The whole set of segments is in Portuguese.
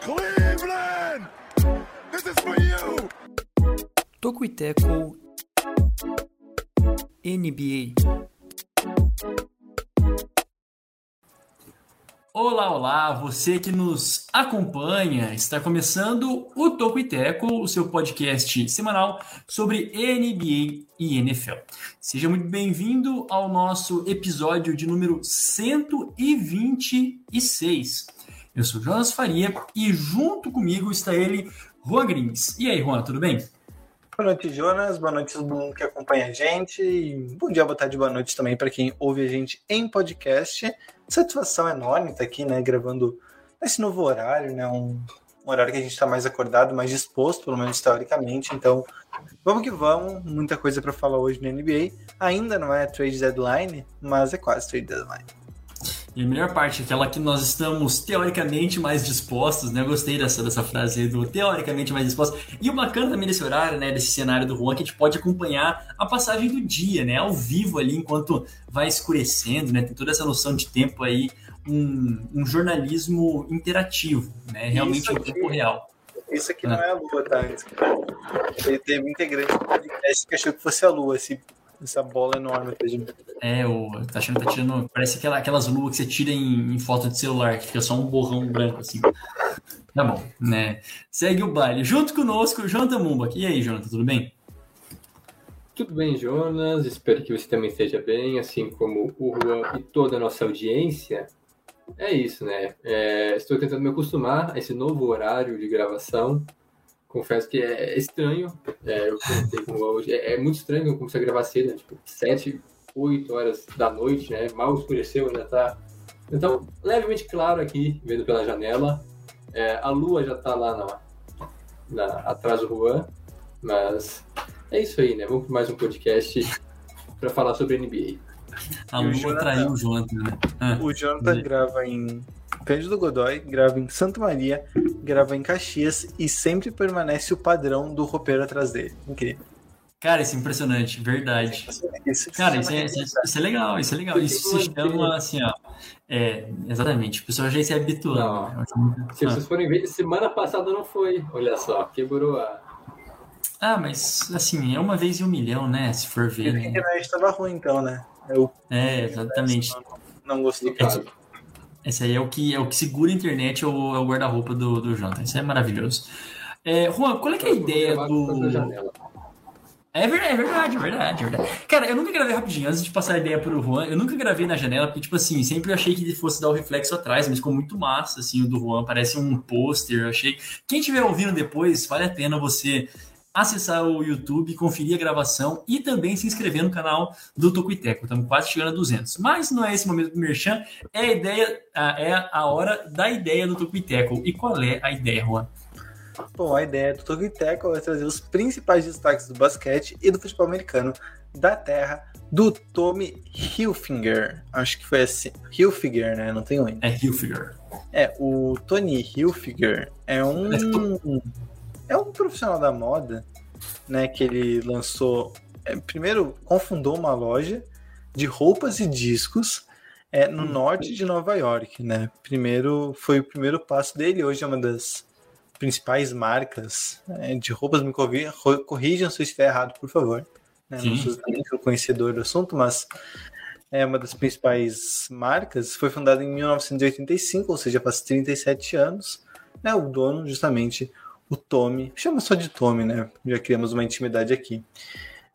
Cleveland! This is for you! Toco e NBA. Olá, olá, você que nos acompanha. Está começando o Toco e Teco, o seu podcast semanal sobre NBA e NFL. Seja muito bem-vindo ao nosso episódio de número 126. Eu sou Jonas Faria e junto comigo está ele, Juan Grins. E aí, Juan, tudo bem? Boa noite, Jonas. Boa noite a todo mundo que acompanha a gente. E bom dia, boa tarde, boa noite também para quem ouve a gente em podcast. Satisfação enorme estar aqui, né, gravando nesse novo horário, né, um, um horário que a gente está mais acordado, mais disposto, pelo menos teoricamente. Então, vamos que vamos. Muita coisa para falar hoje no NBA. Ainda não é trade deadline, mas é quase trade deadline. E a melhor parte, aquela que nós estamos teoricamente mais dispostos, né? Eu gostei dessa, dessa frase do teoricamente mais dispostos. E o bacana também desse horário, né? Desse cenário do Juan, que a gente pode acompanhar a passagem do dia, né? Ao vivo ali, enquanto vai escurecendo, né? Tem toda essa noção de tempo aí, um, um jornalismo interativo, né? Realmente em tempo real. Isso aqui ah. não é a lua, tá? Teve um integrante do podcast que achou que fosse a lua, assim, essa bola enorme atrás de mim. É, o tá achando que tá tirando. Parece aquela, aquelas luvas que você tira em, em, foto de celular, que fica só um borrão branco assim. Tá bom, né? Segue o baile. Junto conosco, Jonathan Mumba. E aí, Jonathan, tudo bem? Tudo bem, Jonas. Espero que você também esteja bem, assim como o Juan e toda a nossa audiência. É isso, né? É, estou tentando me acostumar a esse novo horário de gravação confesso que é estranho. É, eu hoje. É, é, muito estranho começar a gravar cedo, né? tipo, 7, 8 horas da noite, né? Mal escureceu, ainda tá. Então, levemente claro aqui, vendo pela janela. É, a lua já tá lá na, na, atrás do Juan, mas é isso aí, né? Vamos para mais um podcast para falar sobre NBA. A lua traiu o Jonathan. Né? Ah, o Jonathan grava em Cândido Godoy, grava em Santa Maria, grava em Caxias e sempre permanece o padrão do roupeiro atrás dele. Incrível. Cara, isso é impressionante, verdade. Isso, Cara, isso é, isso, é, isso é, legal, isso é legal. Isso se chama assim, ó. É, exatamente, o pessoal já se habituando. Não, se vocês forem ver, semana passada não foi. Olha só, quebrou a. Ah, mas assim, é uma vez em um milhão, né? Se for ver. A internet estava ruim, então, né? Eu, é, exatamente. Não, não gostei. É, esse aí é o que, é o que segura a internet, é o, é o guarda-roupa do, do Jonathan. Isso é maravilhoso. É, Juan, qual é é a ideia do. É verdade, é verdade, é verdade, é verdade. Cara, eu nunca gravei rapidinho, antes de passar a ideia pro Juan, eu nunca gravei na janela, porque, tipo assim, sempre achei que fosse dar o reflexo atrás, mas ficou muito massa, assim, o do Juan, parece um pôster, achei. Quem estiver ouvindo depois, vale a pena você acessar o YouTube, conferir a gravação e também se inscrever no canal do Tocuiteco. Estamos quase chegando a 200. Mas não é esse momento do Merchan, é a ideia, é a hora da ideia do Tocuiteco. E qual é a ideia, Juan? Bom, a ideia do Tocuiteco é trazer os principais destaques do basquete e do futebol americano da terra do Tommy Hilfiger. Acho que foi assim. Hilfiger, né? Não tem onde. É Hilfiger. É, o Tony Hilfiger é um é um profissional da moda, né? Que ele lançou. É, primeiro, confundou uma loja de roupas e discos é, no hum. norte de Nova York, né? Primeiro foi o primeiro passo dele. Hoje é uma das principais marcas é, de roupas. Me corrijam se eu estiver errado, por favor. Né? Não sou o conhecedor do assunto, mas é uma das principais marcas. Foi fundada em 1985, ou seja, faz 37 anos. Né? O dono, justamente, o Tommy. Chama só de Tommy, né? Já criamos uma intimidade aqui.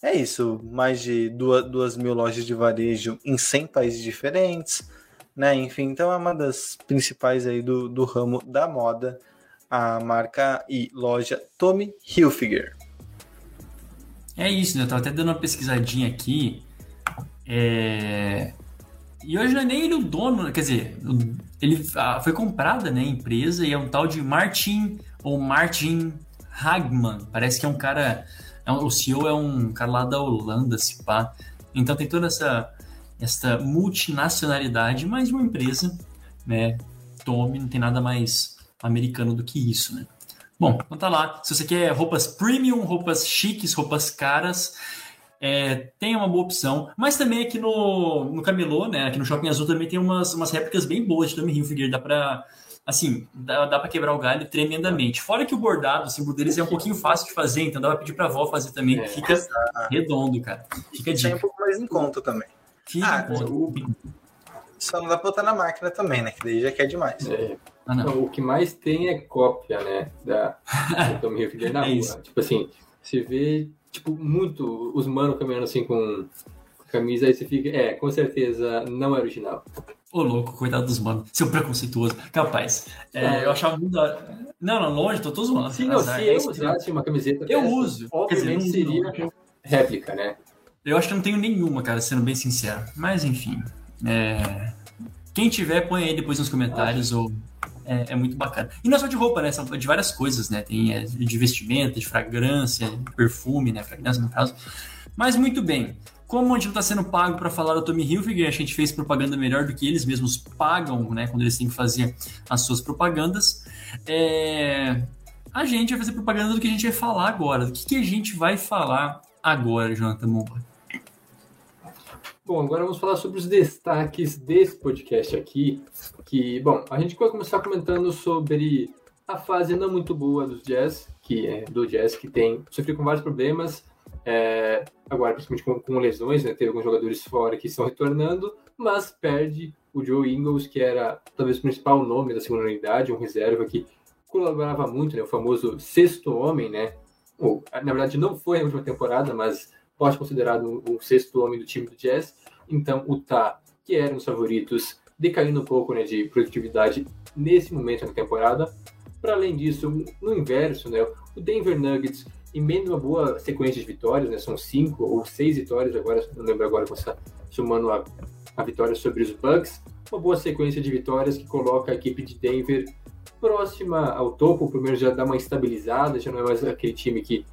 É isso, mais de duas, duas mil lojas de varejo em 100 países diferentes, né? Enfim, então é uma das principais aí do, do ramo da moda, a marca e loja Tommy Hilfiger. É isso, né? Eu tava até dando uma pesquisadinha aqui. É... E hoje não é nem ele o dono, quer dizer, ele foi comprada, né, a empresa e é um tal de Martin ou Martin Hagman. Parece que é um cara. É um, o CEO é um cara lá da Holanda, se pá. Então tem toda essa, essa multinacionalidade, mas uma empresa, né? Tome, não tem nada mais americano do que isso, né? Bom, então tá lá. Se você quer roupas premium, roupas chiques, roupas caras, é, tem uma boa opção. Mas também aqui no, no Camelô, né? Aqui no Shopping Azul também tem umas, umas réplicas bem boas de Tommy Hilfiger. Dá pra. Assim, dá, dá pra quebrar o galho tremendamente. Fora que o bordado, o símbolo deles é um pouquinho fácil de fazer, então dá pra pedir pra avó fazer também, que fica redondo, cara. Fica Tem um dica. pouco mais em conta também. Fica Ah, em conta. Só não dá pra botar na máquina também, né? Que daí já quer demais. É, Ah, não. o que mais tem é cópia, né? Da, da Tommy Hilfiger na É rua. isso. Tipo assim, você vê, tipo, muito os manos caminhando assim com camisa, aí você fica, é, com certeza não é original. Ô, louco, coitado dos manos. Seu preconceituoso. Capaz. É, eu achava muito da. Não, não, longe, tô, tô zoando. Sim, não, Azar, se é eu usasse uma camiseta Eu dessa, uso. obviamente dizer, não- seria réplica, né? Eu acho que não tenho nenhuma, cara, sendo bem sincero. Mas enfim. é, Quem tiver, põe aí depois nos comentários. Ou... É, é muito bacana. E não é só de roupa, né? São de várias coisas, né? Tem é, de vestimenta, de fragrância, de perfume, né? Fragrância, no caso. Mas muito bem. Como a gente não está sendo pago para falar do Tommy Hilfiger, a gente fez propaganda melhor do que eles mesmos pagam, né? Quando eles têm que fazer as suas propagandas. É, A gente vai fazer propaganda do que a gente vai falar agora. Do que, que a gente vai falar agora, Jonathan Moura? Bom, agora vamos falar sobre os destaques desse podcast aqui. Que, bom, a gente vai começar comentando sobre a fase não muito boa dos Jazz, que é do Jazz que tem sofrido com vários problemas. É, agora, principalmente com, com lesões, né? Teve alguns jogadores fora que estão retornando, mas perde o Joe Ingles, que era talvez o principal nome da segunda unidade, um reserva que colaborava muito, né? O famoso sexto homem, né? Ou, na verdade, não foi na última temporada, mas pode ser considerado o sexto homem do time do Jazz. Então, o Tá, que era um dos favoritos, decaindo um pouco né, de produtividade nesse momento da temporada. Para além disso, no inverso, né, o Denver Nuggets emenda uma boa sequência de vitórias, né, são cinco ou seis vitórias, agora não lembro agora somando a, a vitória sobre os Bucks. Uma boa sequência de vitórias que coloca a equipe de Denver próxima ao topo, pelo menos já dá uma estabilizada, já não é mais aquele time que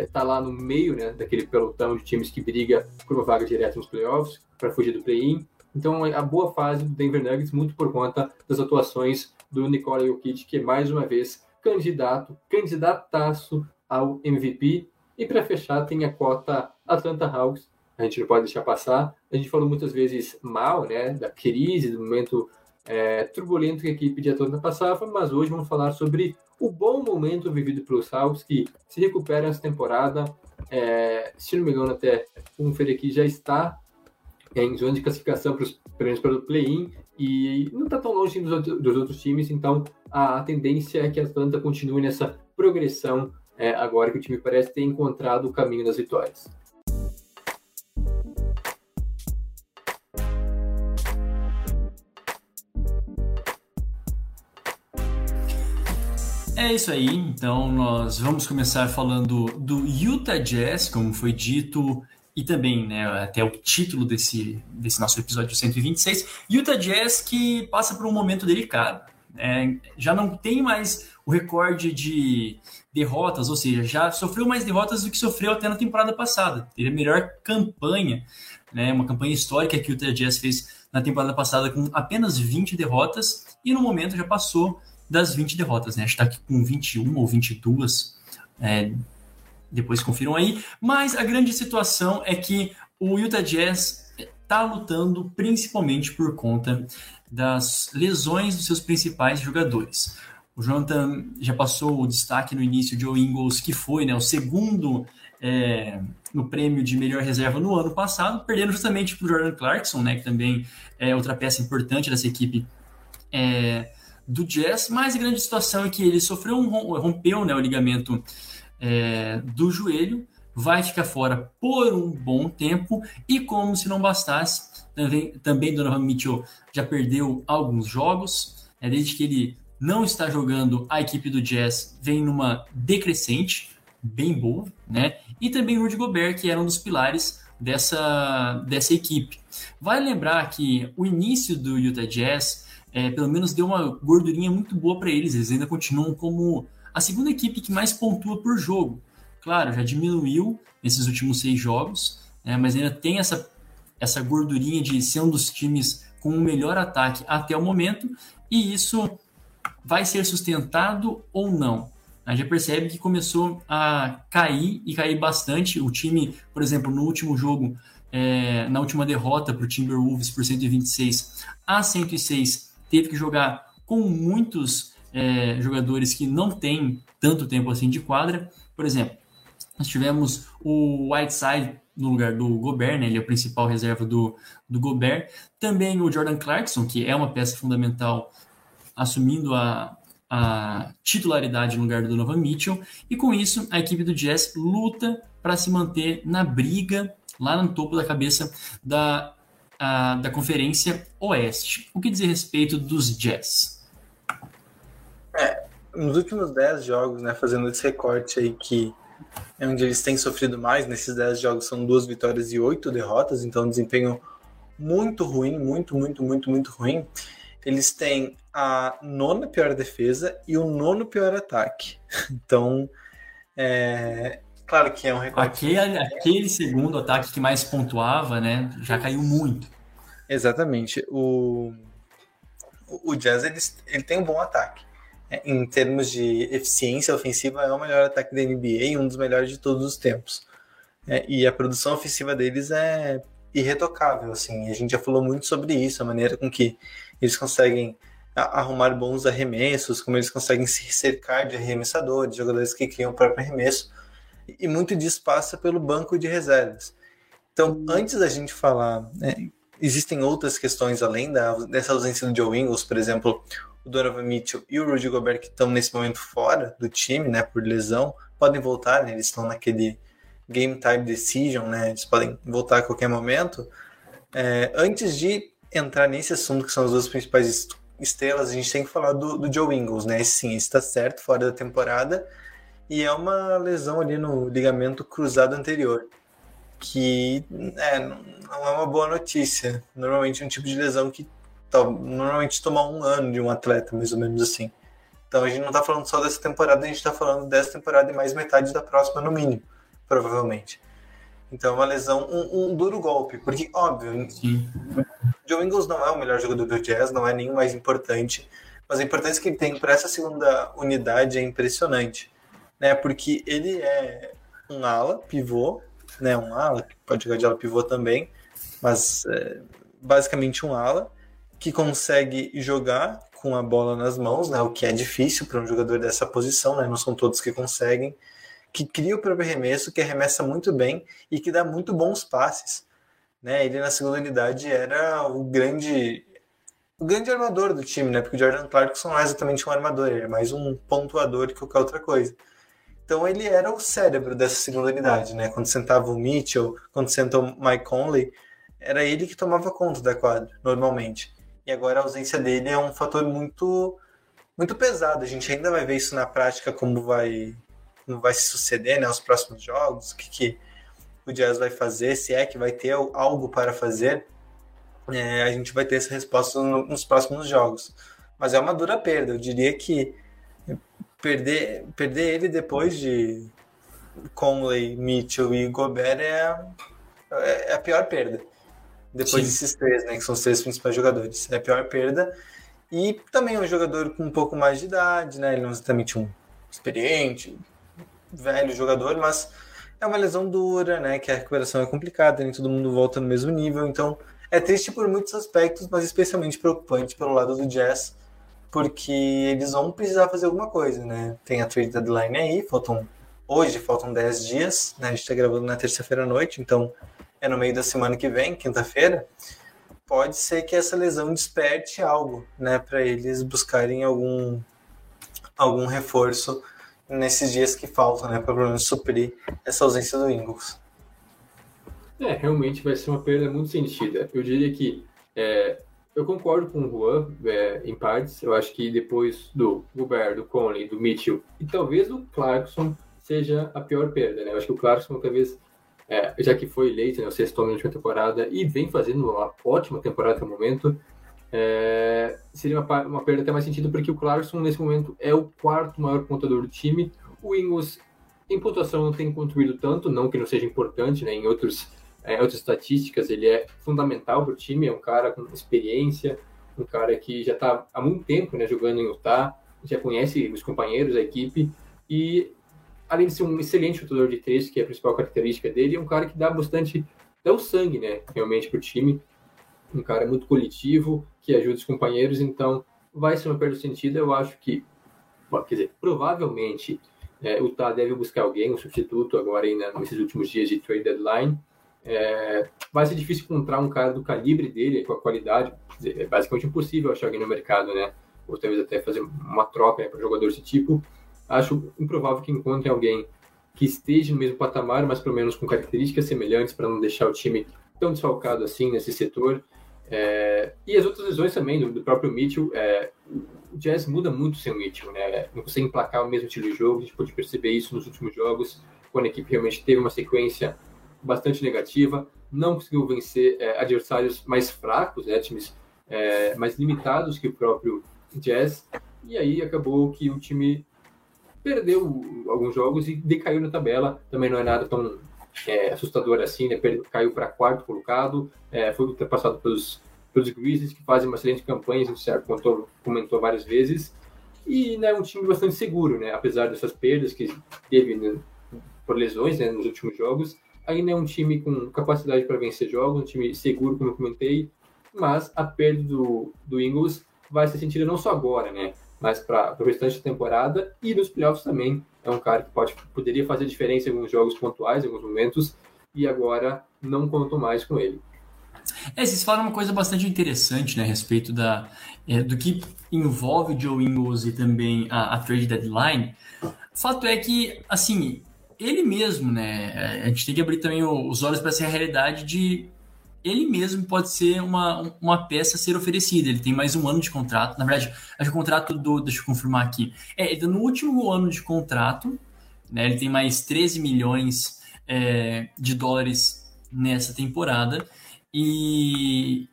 está lá no meio né, daquele pelotão de times que briga por uma vaga direta nos playoffs para fugir do play-in. Então, a boa fase do Denver Nuggets, muito por conta das atuações do Nikola Jokic, que é mais uma vez candidato, candidataço ao MVP. E para fechar, tem a cota Atlanta Hawks. A gente não pode deixar passar. A gente falou muitas vezes mal né, da crise, do momento é, turbulento que a equipe de Atlanta passava, mas hoje vamos falar sobre o bom momento vivido pelos Hawks, que se recuperam essa temporada. É, se não me engano, até um aqui já está em zona de classificação para os prêmios pelo play-in e não está tão longe dos outros times, então a, tendência é que a Atlanta continue nessa progressão é, agora que o time parece ter encontrado o caminho das vitórias. É isso aí, então nós vamos começar falando do Utah Jazz, como foi dito, e também né, até o título desse, desse nosso episódio 126. Utah Jazz que passa por um momento delicado. Né? já não tem mais o recorde de derrotas, ou seja, já sofreu mais derrotas do que sofreu até na temporada passada. Teve a melhor campanha, né, uma campanha histórica que o Utah Jazz fez na temporada passada com apenas 20 derrotas, e no momento já passou das 20 derrotas, né? Acho que tá aqui com 21 ou 22. É, depois confiram aí. Mas a grande situação é que o Utah Jazz está lutando principalmente por conta das lesões dos seus principais jogadores. O Jonathan já passou o destaque no início de Joe Ingles, que foi né, o segundo é, no prêmio de melhor reserva no ano passado, perdendo justamente para o Jordan Clarkson, né, que também é outra peça importante dessa equipe é, do Jazz, mas a grande situação é que ele sofreu um rompeu né, o ligamento é, do joelho, vai ficar fora por um bom tempo e como se não bastasse, também, também Donovan Mitchell já perdeu alguns jogos, é, desde que ele não está jogando, a equipe do Jazz vem numa decrescente, bem boa, né? E também Rudy Gobert, que era um dos pilares dessa, dessa equipe. Vai lembrar que o início do Utah Jazz é, pelo menos deu uma gordurinha muito boa para eles. Eles ainda continuam como a segunda equipe que mais pontua por jogo. Claro, já diminuiu nesses últimos seis jogos, né, mas ainda tem essa, essa gordurinha de ser um dos times com o melhor ataque até o momento, e isso vai ser sustentado ou não? a gente percebe que começou a cair e cair bastante. O time, por exemplo, no último jogo, é, na última derrota para o Timberwolves por 126 a 106, teve que jogar com muitos é, jogadores que não têm tanto tempo assim de quadra. Por exemplo, nós tivemos o Whiteside no lugar do Gobert, né? ele é o principal reserva do, do Gobert. Também o Jordan Clarkson, que é uma peça fundamental, assumindo a, a titularidade no lugar do Donovan Mitchell. E com isso, a equipe do Jazz luta para se manter na briga lá no topo da cabeça da, a, da Conferência Oeste. O que diz respeito dos Jazz? É, nos últimos 10 jogos, né, fazendo esse recorte aí que é onde eles têm sofrido mais. Nesses 10 jogos são duas vitórias e oito derrotas, então um desempenho muito ruim, muito, muito, muito, muito ruim. Eles têm a nona pior defesa e o nono pior ataque. Então, é, claro que é um recorde. Aquele, aquele segundo ataque que mais pontuava, né, já caiu muito. Exatamente. O, o Jazz ele, ele tem um bom ataque. É, em termos de eficiência ofensiva, é o melhor ataque da NBA e um dos melhores de todos os tempos. É, e a produção ofensiva deles é irretocável, assim. A gente já falou muito sobre isso, a maneira com que eles conseguem arrumar bons arremessos, como eles conseguem se cercar de arremessadores, jogadores que criam o próprio arremesso, e muito disso passa pelo banco de reservas. Então, antes da gente falar, né, existem outras questões além da, dessa ausência do Joe Ingles, por exemplo, o Donovan Mitchell e o Rudy Gobert, que estão nesse momento fora do time, né, por lesão, podem voltar, né, eles estão naquele game time decision, né, eles podem voltar a qualquer momento. É, antes de entrar nesse assunto, que são as duas principais estrelas, a gente tem que falar do, do Joe Ingles, né, sim, está certo, fora da temporada, e é uma lesão ali no ligamento cruzado anterior, que é, não é uma boa notícia. Normalmente é um tipo de lesão que normalmente toma um ano de um atleta, mais ou menos assim. Então a gente não está falando só dessa temporada, a gente está falando dessa temporada e mais metade da próxima, no mínimo, provavelmente. Então é uma lesão, um, um duro golpe, porque, óbvio, Sim. Joe Ingles não é o melhor jogador do Jazz, não é nem o mais importante, mas a importância que ele tem para essa segunda unidade é impressionante, né? Porque ele é um ala, pivô, né? Um ala, pode jogar de ala pivô também, mas é, basicamente um ala, que consegue jogar com a bola nas mãos, né, o que é difícil para um jogador dessa posição, né, não são todos que conseguem, que cria o próprio arremesso, que arremessa muito bem e que dá muito bons passes. Né? Ele na segunda unidade era o grande o grande armador do time, né? Porque o Jordan Clarkson não é exatamente um armador, ele é mais um pontuador que qualquer outra coisa. Então ele era o cérebro dessa segunda unidade, né? Quando sentava o Mitchell, quando sentou o Mike Conley, era ele que tomava conta da quadra, normalmente. E agora a ausência dele é um fator muito muito pesado. A gente ainda vai ver isso na prática como vai como vai se suceder, né, os próximos jogos, o que, que o Jazz vai fazer, se é que vai ter algo para fazer. É, a gente vai ter essa resposta no, nos próximos jogos. Mas é uma dura perda. Eu diria que perder, perder ele depois de Conley, Mitchell e Gobert é, é a pior perda depois Sim. desses três, né, que são os três principais jogadores. É a pior perda. E também é um jogador com um pouco mais de idade, né? Ele não é exatamente um experiente, velho jogador, mas é uma lesão dura, né? Que a recuperação é complicada, nem todo mundo volta no mesmo nível. Então é triste por muitos aspectos, mas especialmente preocupante pelo lado do Jazz, porque eles vão precisar fazer alguma coisa, né? Tem a trade deadline aí, faltam hoje faltam 10 dias, né? A gente está gravando na terça-feira à noite, então é no meio da semana que vem, quinta-feira, pode ser que essa lesão desperte algo, né, para eles buscarem algum algum reforço nesses dias que faltam, né, para pelo menos suprir essa ausência do Ingles. É, realmente vai ser uma perda muito sentida. Eu diria que é, eu concordo com o Juan é, em partes. Eu acho que depois do Gobert, do Conley, do Mitchell e talvez do Clarkson seja a pior perda. Né? Eu acho que o Clarkson talvez é, já que foi eleito né, o sexto homem da temporada e vem fazendo uma ótima temporada no momento, é, seria uma, uma, perda até mais sentido, porque o Clarkson, nesse momento, é o quarto maior pontuador do time. O Ingles, em pontuação, não tem contribuído tanto, não que não seja importante, né, em outros, é, outras estatísticas, ele é fundamental para o time, é um cara com experiência, um cara que já está há muito tempo né, jogando em Utah, já conhece os companheiros, a equipe, E além de ser um excelente chutador de três, que é a principal característica dele, é um cara que dá bastante, dá o sangue, né, realmente pro time. Um cara muito coletivo, que ajuda os companheiros, então vai ser uma perda sentido. Eu acho que, quer dizer, provavelmente é, o Tá deve buscar alguém, um substituto agora ainda nesses últimos dias de trade deadline. É, vai ser difícil encontrar um cara do calibre dele, com a qualidade. Dizer, é basicamente impossível achar alguém no mercado, né? Ou talvez até fazer uma troca né, para jogador desse tipo. Acho improvável que encontre alguém que esteja no mesmo patamar, mas pelo menos com características semelhantes para não deixar o time tão desfalcado assim nesse setor. É, e as outras lesões também do, do próprio Mitchell. É, o Jazz muda muito sem o Mitchell, né? Não consegue emplacar o mesmo estilo de jogo. A gente pode perceber isso nos últimos jogos, quando a equipe realmente teve uma sequência bastante negativa, não conseguiu vencer é, adversários mais fracos, né? Times é, mais limitados que o próprio Jazz. E aí acabou que o time perdeu alguns jogos e decaiu na tabela. Também não é nada tão é, assustador assim, né? Caiu para quarto colocado, é, foi ultrapassado pelos, pelos Grizzlies, que fazem uma excelente campanha, a gente comentou, várias vezes. E né, um time bastante seguro, né? Apesar dessas perdas que teve né, por lesões né, nos últimos jogos, ainda é um time com capacidade para vencer jogos, um time seguro, como eu comentei, mas a perda do, do Ingles vai ser sentida não só agora, né? Mas para o restante da temporada e nos playoffs também. É um cara que pode, poderia fazer diferença em alguns jogos pontuais, em alguns momentos, e agora não conto mais com ele. É, vocês falaram uma coisa bastante interessante né, a respeito da, é, do que envolve o Joe Ingles e também a, a trade deadline. Fato é que, assim, ele mesmo, né, a gente tem que abrir também os olhos para essa realidade de ele mesmo pode ser uma, uma peça a ser oferecida. Ele tem mais um ano de contrato. Na verdade, acho que o contrato do. Deixa eu confirmar aqui. É, no último ano de contrato, né, ele tem mais 13 milhões é, de dólares nessa temporada. E,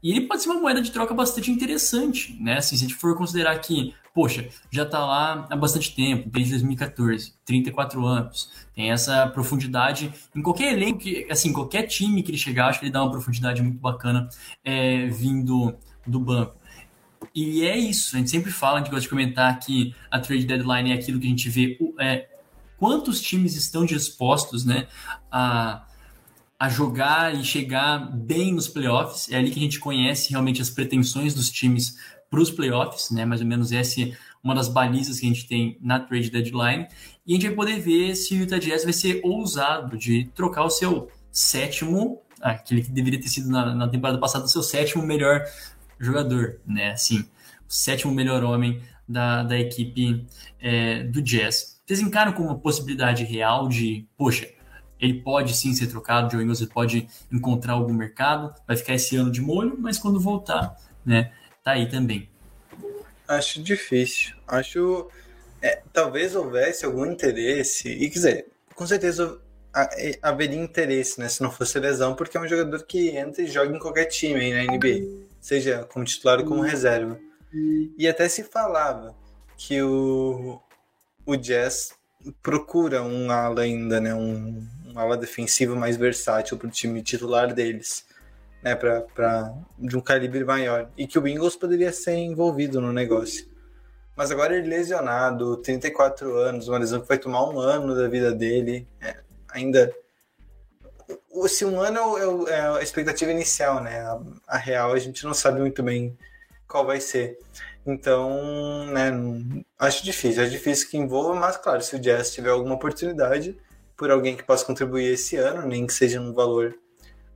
e ele pode ser uma moeda de troca bastante interessante, né? Assim, se a gente for considerar que, poxa, já está lá há bastante tempo, desde 2014, 34 anos, tem essa profundidade em qualquer elenco, que, assim, qualquer time que ele chegar, acho que ele dá uma profundidade muito bacana é, vindo do banco. E é isso, a gente sempre fala, a gente gosta de comentar que a trade deadline é aquilo que a gente vê, é, quantos times estão dispostos, né, a a jogar e chegar bem nos playoffs. É ali que a gente conhece realmente as pretensões dos times para os playoffs, né? Mais ou menos essa é uma das balizas que a gente tem na trade deadline. E a gente vai poder ver se o Utah Jazz vai ser ousado de trocar o seu sétimo, aquele que deveria ter sido na, na temporada passada o seu sétimo melhor jogador, né? Assim, o sétimo melhor homem da, da equipe é, do Jazz. Vocês encaram como uma possibilidade real de, poxa, ele pode sim ser trocado, Joe Ingles pode encontrar algum mercado, vai ficar esse ano de molho, mas quando voltar, né, tá aí também. Acho difícil. Acho. É, talvez houvesse algum interesse, e quer dizer, com certeza é, haveria interesse, né, se não fosse lesão, porque é um jogador que entra e joga em qualquer time aí na NBA, seja como titular ou como reserva. E até se falava que o, o Jazz procura um ala ainda, né, um, um ala defensivo mais versátil para o time titular deles, né, pra, pra, de um calibre maior. E que o Bengals poderia ser envolvido no negócio. Mas agora ele lesionado, 34 anos, uma lesão que vai tomar um ano da vida dele, é, ainda. Se um ano é, é, a expectativa inicial, né? A, a real a gente não sabe muito bem qual vai ser. Então, né, acho difícil. É difícil que envolva, mas claro, se o Jazz tiver alguma oportunidade, por alguém que possa contribuir esse ano, nem que seja um valor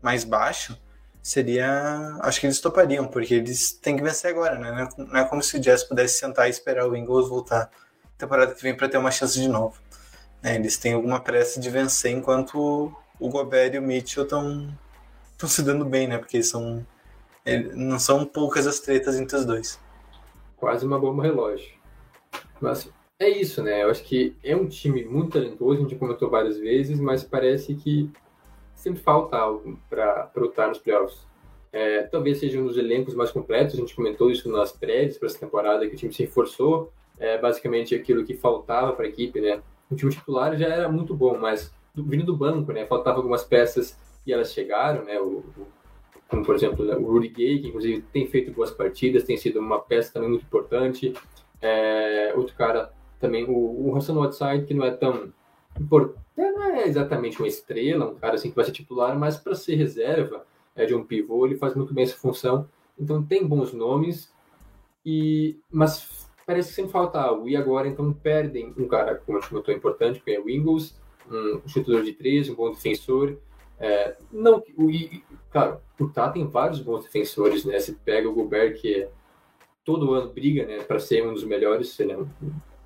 mais baixo, seria. Acho que eles topariam, porque eles têm que vencer agora, né? Não é, é como se o Jazz pudesse sentar e esperar o Ingles voltar temporada que vem para ter uma chance de novo. É, eles têm alguma pressa de vencer enquanto o Gobert e o Mitchell estão se dando bem, né? Porque são. Não são poucas as tretas entre os dois. Quase uma bomba relógio. Mas é isso, né? Eu acho que é um time muito talentoso, a gente comentou várias vezes, mas parece que sempre falta algo para lutar nos playoffs. É, talvez seja um dos elencos mais completos, a gente comentou isso nas prédios para essa temporada, que o time se reforçou, é basicamente aquilo que faltava para a equipe, né? O time titular já era muito bom, mas vindo do banco, né? Faltava algumas peças e elas chegaram, né? O, o, como, por exemplo, o Rudy Gay, que inclusive tem feito boas partidas, tem sido uma peça também muito importante. É, outro cara também o, o Hassan Whiteside, que não é tão importante, não é exatamente uma estrela, um cara assim que vai ser titular, mas para ser reserva é, de um pivô, ele faz muito bem essa função. Então tem bons nomes, e mas parece que sempre falta algo. E agora então perdem um cara, como a gente comentou, importante, que é o Ingles, um chutador de três, um bom defensor. É, não, o, e, claro, o Tá tem vários bons defensores, né? Você pega o Gobert, que é, todo ano briga né, para ser um dos melhores, se não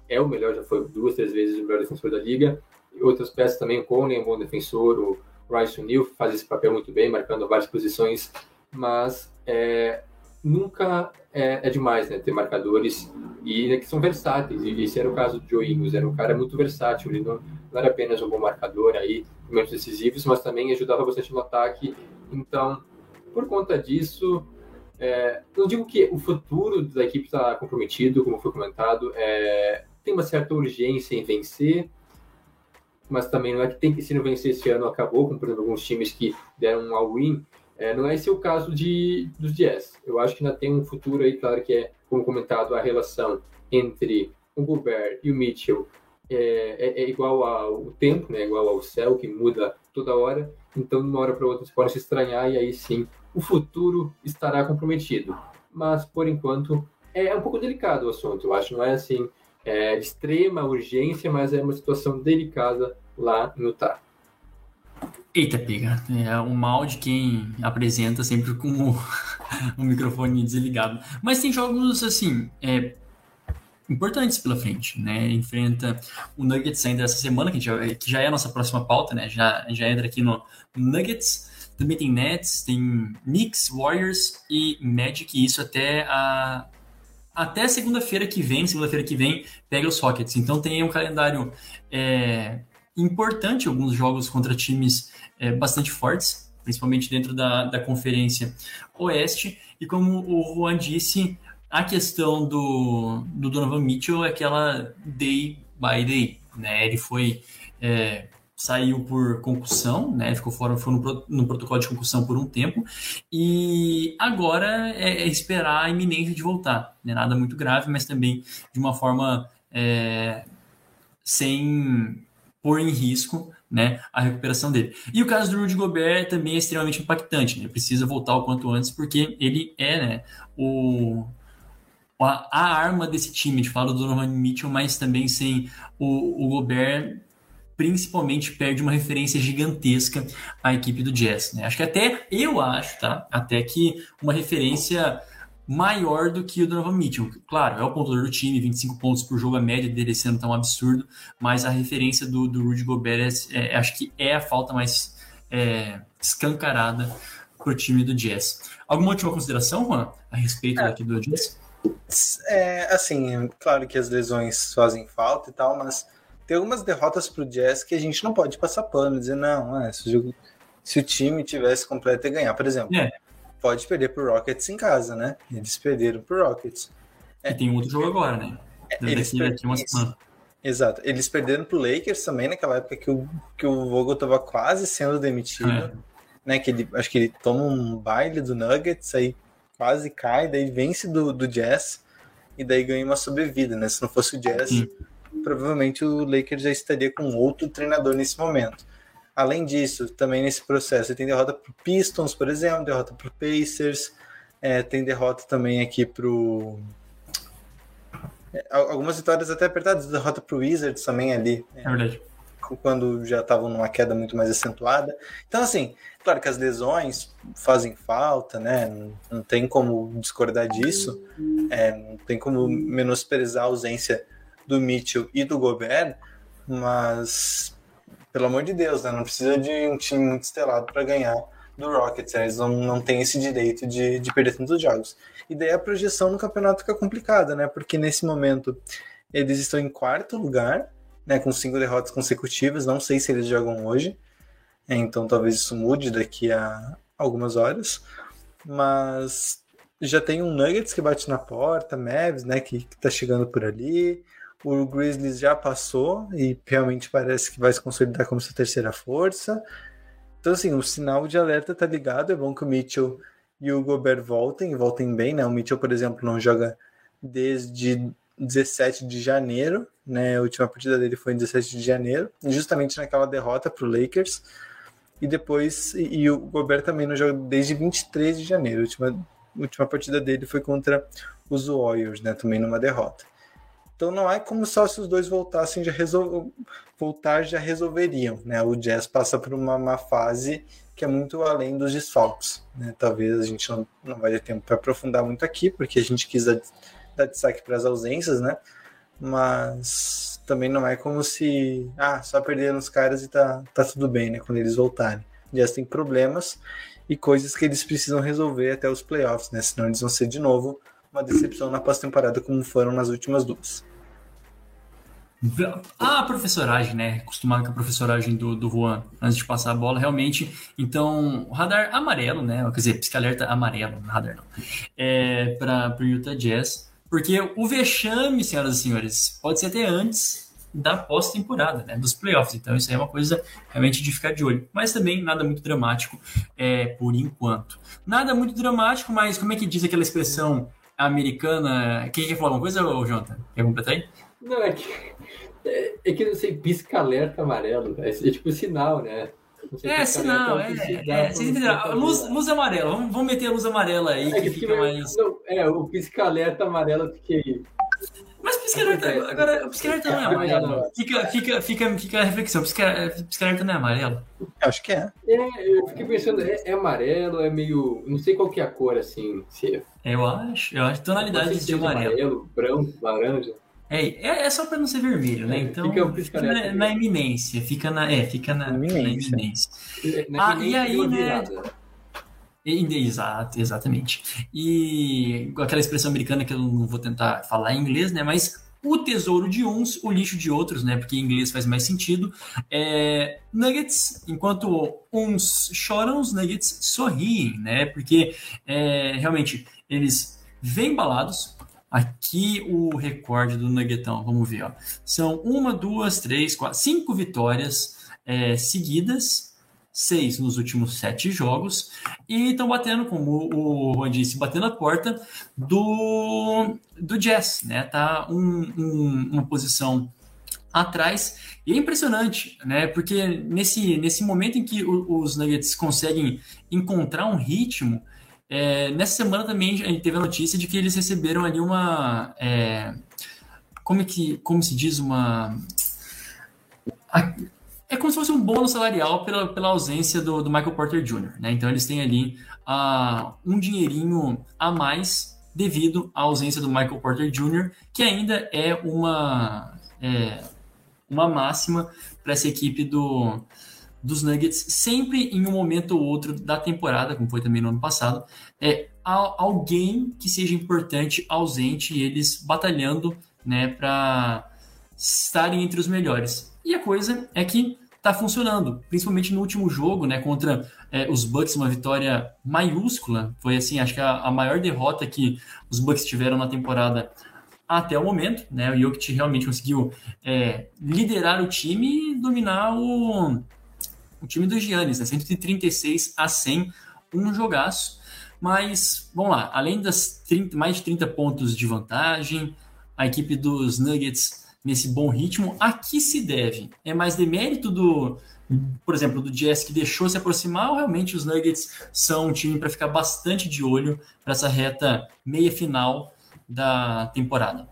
é o melhor, já foi duas, três vezes o melhor defensor da liga. Outras peças também, o é um bom defensor, o Rice O'Neal faz esse papel muito bem, marcando várias posições, mas é, nunca é, é, demais né, ter marcadores e né, que são versáteis. E esse era o caso do Joe Ingles, era um cara muito versátil, ele não, não era apenas um bom marcador aí, momentos decisivos, mas também ajudava bastante no ataque. Então, por conta disso, é, não digo que o futuro da equipe está comprometido, como foi comentado, é, tem uma certa urgência em vencer, mas também não é que tem que se não vencer esse ano acabou, como por exemplo alguns times que deram um all-in, é, não é esse o caso de, dos Jazz. Eu acho que ainda tem um futuro aí, claro que é, como comentado, a relação entre o Gobert e o Mitchell é, é, é, igual ao tempo, né, igual ao céu, que muda toda hora. Então, de uma hora para outra, você pode se estranhar e aí sim o futuro estará comprometido. Mas, por enquanto, é um pouco delicado o assunto. Eu acho não é assim é, extrema urgência, mas é uma situação delicada lá no Utah. Eita, pega. É o mal de quem apresenta sempre com o, o microfone desligado. Mas tem jogos, assim, é, importantes pela frente, né? Enfrenta o Nuggets ainda essa semana, que já, que já é a nossa próxima pauta, né? Já, já entra aqui no Nuggets. Também tem Nets, tem Knicks, Warriors e Magic, e isso até a até segunda-feira que vem, segunda-feira que vem, pega os Rockets. Então tem um calendário é, importante, alguns jogos contra times é, bastante fortes, principalmente dentro da, da Conferência Oeste. E como o Juan disse, a questão do, do Donovan Mitchell é aquela day by day. Né? Ele foi é, saiu por concussão, né? Ficou fora, foi no, no, protocolo de concussão por um tempo e agora é, é esperar a iminência de voltar, né? Nada muito grave, mas também de uma forma é, sem pôr em risco, né? A recuperação dele. E o caso do Rudy Gobert também é extremamente impactante, né? Precisa voltar o quanto antes porque ele é, né? O a, a arma desse time, de fala do Donovan Mitchell, mas também sem o, o Gobert principalmente perde uma referência gigantesca à equipe do Jazz. Né? Acho que até, eu acho, tá? Até que uma referência maior do que o Donovan Mitchell. Claro, é o pontuador do time, 25 pontos por jogo, a média dele esse ano tá um absurdo, mas a referência do, do Rudy Gobert é, é, acho que é a falta mais é, escancarada pro time do Jazz. Alguma última consideração, Juan, a respeito é, do Jazz? É, assim, claro que as lesões fazem falta e tal, mas tem algumas derrotas pro Jazz que a gente não pode passar pano, dizer, não, é, se, o jogo, se o time tivesse completo e ganhar, por exemplo. É. Pode perder pro Rockets em casa, né? Eles perderam pro Rockets. É, e tem outro jogo agora, né? Deve eles uma semana. Exato. Eles perderam pro Lakers também, naquela época que o, que o Vogel tava quase sendo demitido. É. Né, que ele, acho que ele toma um baile do Nuggets, aí quase cai, daí vence do, do Jazz e daí ganha uma sobrevida, né? Se não fosse o Jazz, Sim provavelmente o Lakers já estaria com outro treinador nesse momento. Além disso, também nesse processo, tem derrota para Pistons, por exemplo, derrota para Pacers, é, tem derrota também aqui para é, algumas vitórias até apertadas, derrota para o Wizards também ali. É verdade. Quando já estavam numa queda muito mais acentuada. Então, assim, claro que as lesões fazem falta, né? Não, não tem como discordar disso, é, não tem como menosprezar a ausência do Mitchell e do Gobert, mas pelo amor de Deus, né? Não precisa de um time muito estelado para ganhar do Rockets. Né? Eles não, não têm esse direito de, de perder tantos jogos. E daí a projeção no campeonato fica complicada, né? Porque nesse momento eles estão em quarto lugar, né? Com cinco derrotas consecutivas. Não sei se eles jogam hoje. Então talvez isso mude daqui a algumas horas. Mas já tem um Nuggets que bate na porta, Mavs, né? Que, que tá chegando por ali. O Grizzlies já passou e realmente parece que vai se consolidar como sua terceira força. Então, assim, o sinal de alerta tá ligado. É bom que o Mitchell e o Gobert voltem, voltem bem, né? O Mitchell, por exemplo, não joga desde 17 de janeiro, né? A última partida dele foi em 17 de janeiro, justamente naquela derrota para o Lakers. E depois, e, e, o Gobert também não joga desde 23 de janeiro. A última, última partida dele foi contra os Warriors, né? Também numa derrota. Então não é como só se os dois voltassem já resol... voltar já resolveriam, né? O Jazz passa por uma má fase que é muito além dos desfalques, né? Talvez a gente não, não vai ter tempo para aprofundar muito aqui, porque a gente quis dar, dar destaque para as ausências, né? Mas também não é como se ah, só perderam os caras e tá, tá tudo bem, né? Quando eles voltarem. O Jazz tem problemas e coisas que eles precisam resolver até os playoffs, né? Senão eles vão ser de novo uma decepção na pós-temporada como foram nas últimas duas. A professoragem, né? Acostumado com a professoragem do, do Juan antes de passar a bola, realmente. Então, radar amarelo, né? Quer dizer, pisca-alerta amarelo, radar não. É, para o Utah Jazz. Porque o vexame, senhoras e senhores, pode ser até antes da pós-temporada, né? Dos playoffs. Então, isso aí é uma coisa realmente de ficar de olho. Mas também nada muito dramático é, por enquanto. Nada muito dramático, mas como é que diz aquela expressão americana. Quem quer falar alguma coisa, ou Jonathan? Quer completar aí? Não, é que. É, é que não sei, pisca-alerta amarelo. É, é tipo sinal, né? É, sinal, é. é, é luz, luz amarela, vamos, vamos meter a luz amarela aí, é, que, que fica mais. Não, é, o pisca-alerta amarelo eu fiquei. Mas pisca-alerta, agora, o pisca-alerta não é amarelo. Fica, fica, fica, fica a reflexão, pisca-alerta não é amarelo? Acho que é. É, eu fiquei pensando, é, é amarelo, é meio. Não sei qual que é a cor, assim. Se... Eu acho, eu acho tonalidade de amarelo. amarelo. branco, laranja. É, é, é só para não ser vermelho, né? É, então fica, fica na, na, iminência, fica na, é, fica na, na iminência. Na iminência. Na ah, e aí, né? Exato, exatamente. E aquela expressão americana que eu não vou tentar falar em inglês, né? Mas o tesouro de uns, o lixo de outros, né? Porque em inglês faz mais sentido. É, nuggets, enquanto uns choram, os Nuggets sorriem, né? Porque é, realmente eles vêm balados, Aqui o recorde do Nuggetão, vamos ver, ó. São uma, duas, três, quatro, cinco vitórias é, seguidas, seis nos últimos sete jogos, e estão batendo, como o Juan disse, batendo a porta do, do Jazz, né? Tá um, um, uma posição atrás. E é impressionante, né? Porque nesse, nesse momento em que os Nuggets conseguem encontrar um ritmo, é, nessa semana também a gente teve a notícia de que eles receberam ali uma. É, como, é que, como se diz? Uma. É como se fosse um bônus salarial pela, pela ausência do, do Michael Porter Jr. Né? Então eles têm ali uh, um dinheirinho a mais devido à ausência do Michael Porter Jr., que ainda é uma, é, uma máxima para essa equipe do, dos Nuggets, sempre em um momento ou outro da temporada, como foi também no ano passado, é alguém que seja importante ausente e eles batalhando né, para estarem entre os melhores. E a coisa é que está funcionando, principalmente no último jogo, né, contra é, os Bucks, uma vitória maiúscula. Foi assim, acho que a, a, maior derrota que os Bucks tiveram na temporada até o momento, né? O Jokic realmente conseguiu é, liderar o time e dominar o, o time do Giannis, né? 136 a 100, um jogaço. Mas, vamos lá, além das 30, mais de 30 pontos de vantagem, a equipe dos Nuggets nesse bom ritmo, a que se deve? É mais demérito do, por exemplo, do Jazz que deixou se aproximar ou realmente os Nuggets são um time para ficar bastante de olho para essa reta meia final da temporada?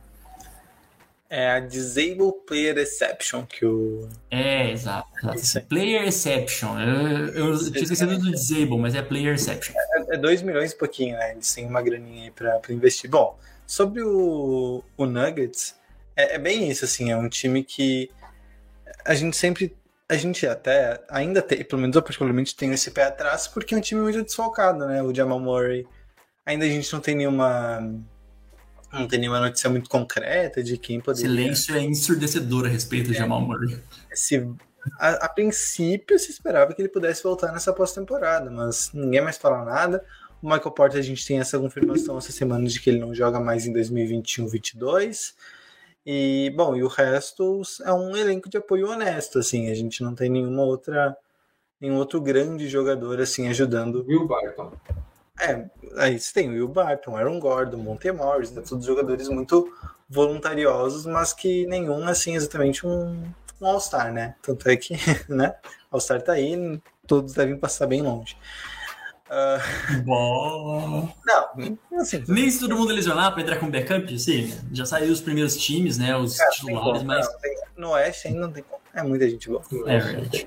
É a Disable Player Exception que o. É, exato. exato. Player Exception. Eu, eu tinha esquecido do Disable, mas é Player Exception. É 2 é milhões e pouquinho, né? Eles têm uma graninha aí pra, pra investir. Bom, sobre o, o Nuggets, é, é bem isso, assim. É um time que a gente sempre a gente até ainda tem, pelo menos eu particularmente tenho esse pé atrás, porque é um time muito desfalcado, né? O Jamal Murray. Ainda a gente não tem nenhuma não tem nenhuma notícia muito concreta de quem poderia. Silêncio é ensurdecedor a respeito é, Jamal Murray. Se, a, a, princípio se esperava que ele pudesse voltar nessa pós-temporada, mas ninguém mais fala nada. O Michael Porter, a gente tem essa confirmação essa semana de que ele não joga mais em 2021-22. E, bom, e o resto é um elenco de apoio honesto, assim, a gente não tem nenhuma outra nenhum outro grande jogador assim ajudando. Will Barton. É, aí você tem o Will Barton, Aaron Gordon, Monte Morris, né, todos jogadores muito voluntariosos, mas que nenhum, assim, exatamente um, um All-Star, né? Tanto é que, né, All-Star tá aí, todos devem passar bem longe. Uh... Bom. Não, assim. Nem se todo mundo lesionar para entrar com backup, sim. Já saiu os primeiros times, né? Os Cara, titulares, mas. não, tem- no Oeste ainda não tem como. É muita gente boa. É verdade.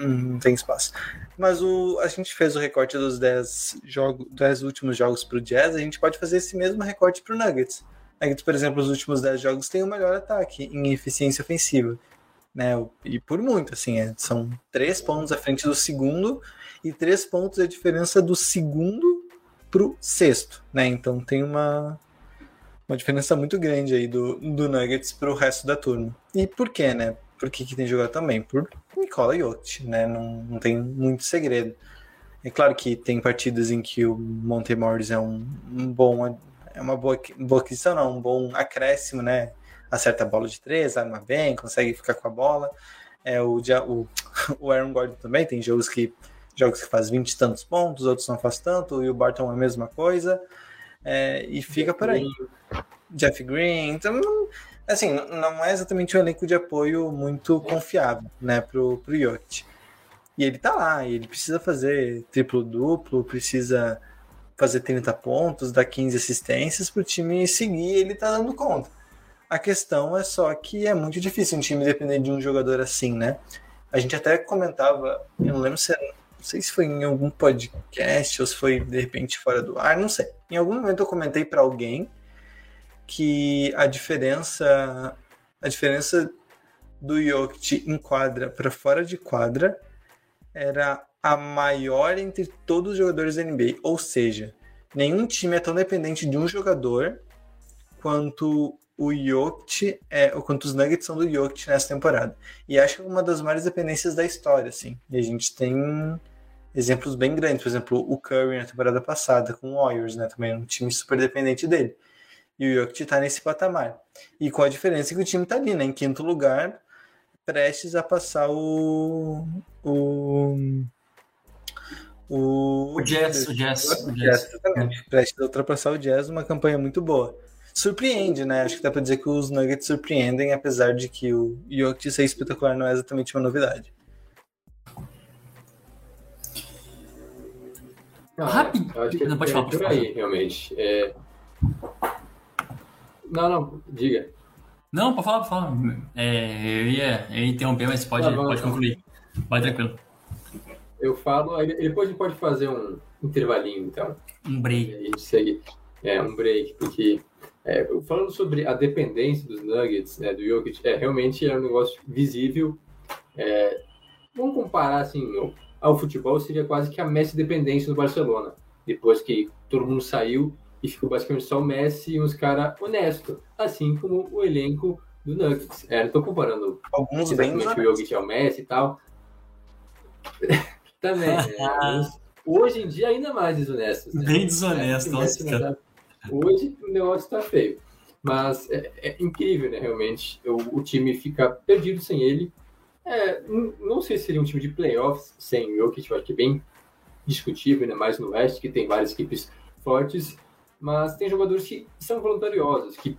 Hum, Não tem espaço. Mas o, a gente fez o recorte dos 10, jogos, 10 últimos jogos pro Jazz, a gente pode fazer esse mesmo recorte pro Nuggets. Nuggets, por exemplo, os últimos 10 jogos tem o melhor ataque em eficiência ofensiva. Né? E por muito, assim, é, são 3 pontos à frente do segundo e 3 pontos é a diferença do segundo pro sexto, né? Então tem uma, uma diferença muito grande aí do, do Nuggets pro resto da turma. E por quê, né? Por que, que tem jogado também? Por Nikola Jokic, né? Não, não tem muito segredo. É claro que tem partidas em que o Monte Morris é um, um bom é uma boa, boa aquisição, não, um bom acréscimo, né? Acerta a bola de três, arma bem, consegue ficar com a bola. É, o, o, o Aaron Gordon também tem jogos que jogos que faz 20 e tantos pontos, outros não faz tanto, e o Barton é a mesma coisa. É, e fica por aí. Jeff Green, então assim, não é exatamente um elenco de apoio muito confiável, né, pro, pro Jokic. E ele tá lá, ele precisa fazer triplo-duplo, precisa fazer 30 pontos, dar 15 assistências pro time seguir, ele tá dando conta. A questão é só que é muito difícil um time depender de um jogador assim, né? A gente até comentava, eu não lembro se era, não sei se foi em algum podcast ou se foi de repente fora do ar, não sei. Em algum momento eu comentei para alguém que a diferença a diferença do Jokic em quadra para fora de quadra era a maior entre todos os jogadores da NBA, ou seja, nenhum time é tão dependente de um jogador quanto o Jokic é, ou quanto os Nuggets são do Jokic nessa temporada. E acho que é uma das maiores dependências da história, assim. E a gente tem exemplos bem grandes, por exemplo, o Curry na temporada passada com o Warriors, né, também um time super dependente dele. E o Jokic tá nesse patamar. E com a diferença que o time tá ali, né? Em quinto lugar, prestes a passar o. O. O, O Jazz, o Jazz, o Jazz. Jazz, exatamente. Prestes a ultrapassar o Jazz, uma campanha muito boa. Surpreende, né? Acho que dá pra dizer que os Nuggets surpreendem, apesar de que o Jokic ser espetacular não é exatamente uma novidade. Ah, Rápido. acho que Não, pode é falar, pode por aí, realmente. É... Não, não, diga. Não, pode falar, pode falar. É, eu, ia, eu ia interromper, mas pode, Tá bom, pode então. concluir. Vai tranquilo. Eu falo, aí depois a gente pode fazer um intervalinho, então. Um break. a gente segue é, um break, porque é, falando sobre a dependência dos Nuggets, né, do Jokic, é, realmente é um negócio visível. É, vamos comparar assim, ao, ao futebol, seria quase que a Messi dependência no Barcelona. Depois que todo mundo saiu e ficou basicamente só o Messi e uns caras honestos, assim como o elenco do Nuggets. É, não tô comparando Alguns bem o Jokic é o Messi e tal. Também, né? Hoje em dia ainda mais desonestos. Né? Bem desonesto, É, nossa, que cara. Hoje o negócio tá feio. Mas é, é incrível, né? Realmente. O, o time fica perdido sem ele. É, não sei se seria um time de playoffs sem o Jokic, eu acho que é bem discutível, ainda mais no West, que tem várias equipes fortes. Mas tem jogadores que são voluntariosos, que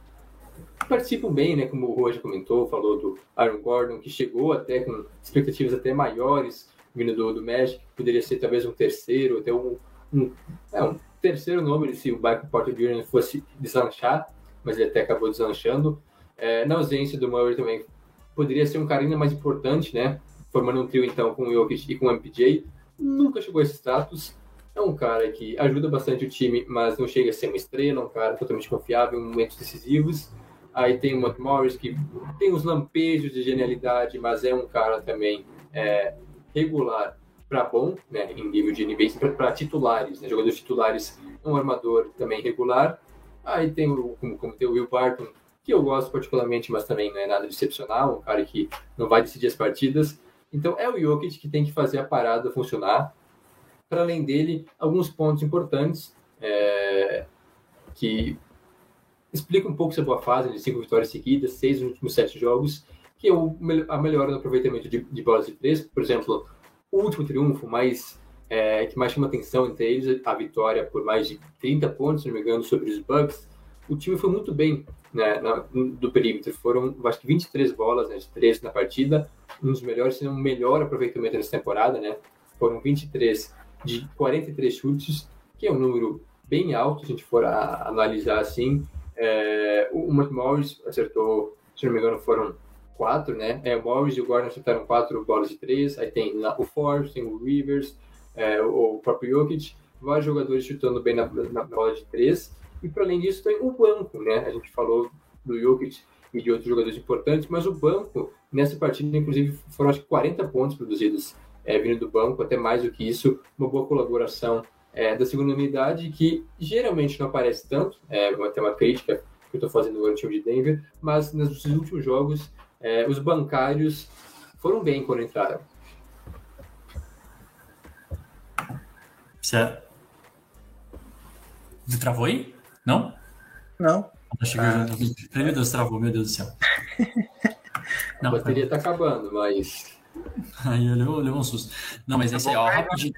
participam bem, né? Como o já comentou, falou do Aaron Gordon, que chegou até com expectativas até maiores vindo do, do Magic, poderia ser talvez um terceiro, até um, um, é, um terceiro nome se o Michael Porter Jr. fosse deslanchar, mas ele até acabou deslanchando. É, na ausência do Murray também poderia ser um cara ainda mais importante, né? Formando um trio então com o Jokic e com o MPJ. Nunca chegou a esse status. É um cara que ajuda bastante o time, mas não chega a ser uma estrela, um cara totalmente confiável em momentos decisivos. Aí tem o Matt Morris, que tem uns lampejos de genialidade, mas é um cara também é, regular para bom, né, em nível de níveis para titulares, né, jogadores titulares, um armador também regular. Aí tem o, como, como tem o Will Barton, que eu gosto particularmente, mas também não é nada excepcional, um cara que não vai decidir as partidas. Então é o Jokic que tem que fazer a parada funcionar. Para além dele, alguns pontos importantes é, que explicam um pouco essa boa fase de cinco vitórias seguidas, seis nos últimos sete jogos, que é o, a melhora no aproveitamento de, de bolas de três. Por exemplo, o último triunfo mais é, que mais chama atenção entre eles, a vitória por mais de 30 pontos, se não me engano, sobre os Bucks. O time foi muito bem né, na, do perímetro. Foram, acho que 23 bolas, né, de 3 na partida, um dos melhores, se não o melhor aproveitamento nessa temporada, né? Foram 23 de 43 chutes, que é um número bem alto, se a gente for a, analisar assim. É, o Matt Morris acertou, se não me engano, foram quatro, né? É, o Morris e o Gordon acertaram quatro bolas de três. Aí tem o Forbes, tem o Rivers, é, o próprio Jokic, vários jogadores chutando bem na, na bola de três. E para além disso, tem o banco, né? A gente falou do Jokic e de outros jogadores importantes, mas o banco, nessa partida, inclusive, foram acho que 40 pontos produzidos é, vindo do banco, até mais do que isso, uma boa colaboração é, da segunda unidade, que geralmente não aparece tanto, é até uma crítica que eu estou fazendo no time de Denver, mas nos últimos jogos, é, os bancários foram bem quando entraram. Você travou aí? Não? Não. Ah. Meu Deus, travou, meu Deus do céu. Não, a bateria tá acabando, mas. Aí eu levo, levo um susto. Não, mas esse aí, ó, rapidinho.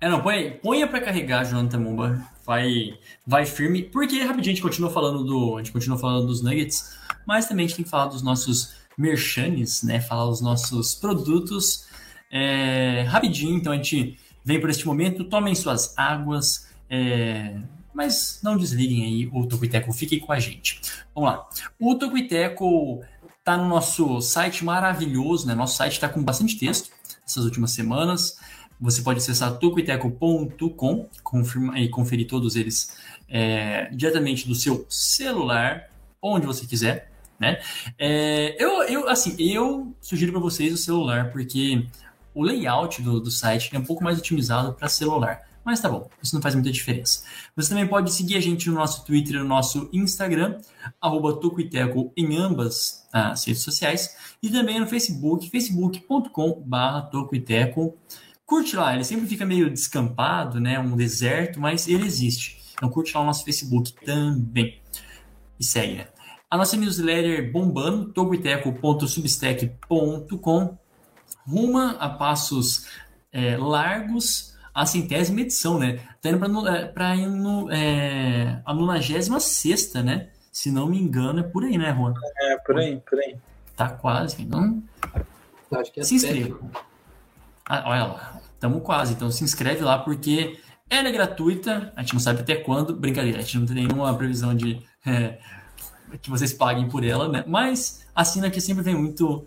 É, não, põe, ponha pra carregar, Jonathan Mumba. Vai, vai firme. Porque rapidinho a gente continua falando do. A gente continua falando dos nuggets, mas também a gente tem que falar dos nossos merchanes, né? Falar dos nossos produtos. É, rapidinho, então a gente vem por este momento, tomem suas águas. É, mas não desliguem aí o Tocuiteco, fiquem com a gente. Vamos lá. O Tocuiteco tá no nosso site maravilhoso, né? Nosso site está com bastante texto essas últimas semanas. Você pode acessar tocoiteco.com e conferir todos eles é, diretamente do seu celular, onde você quiser, né? É, eu, eu, assim, eu sugiro para vocês o celular, porque o layout do, do site é um pouco mais otimizado para celular. Mas tá bom, isso não faz muita diferença. Você também pode seguir a gente no nosso Twitter e no nosso Instagram, arroba Tocuiteco em ambas as redes sociais, e também no Facebook, facebook.com barra Tocuiteco. Curte lá, ele sempre fica meio descampado, né? Um deserto, mas ele existe. Então curte lá o nosso Facebook também. E segue, né? A nossa newsletter bombando, tocuiteco.substack.com, ruma a passos é, largos a centésima edição, né? Tá indo para é, ir no, é, a 96, né? Se não me engano, é por aí, né, Juan? É, por aí, por aí. Tá quase, então. Acho que é se inscreva. Ah, olha lá, estamos quase. Então se inscreve lá, porque ela é gratuita, a gente não sabe até quando. Brincadeira, a gente não tem nenhuma previsão de é, que vocês paguem por ela, né? Mas assina que sempre vem muito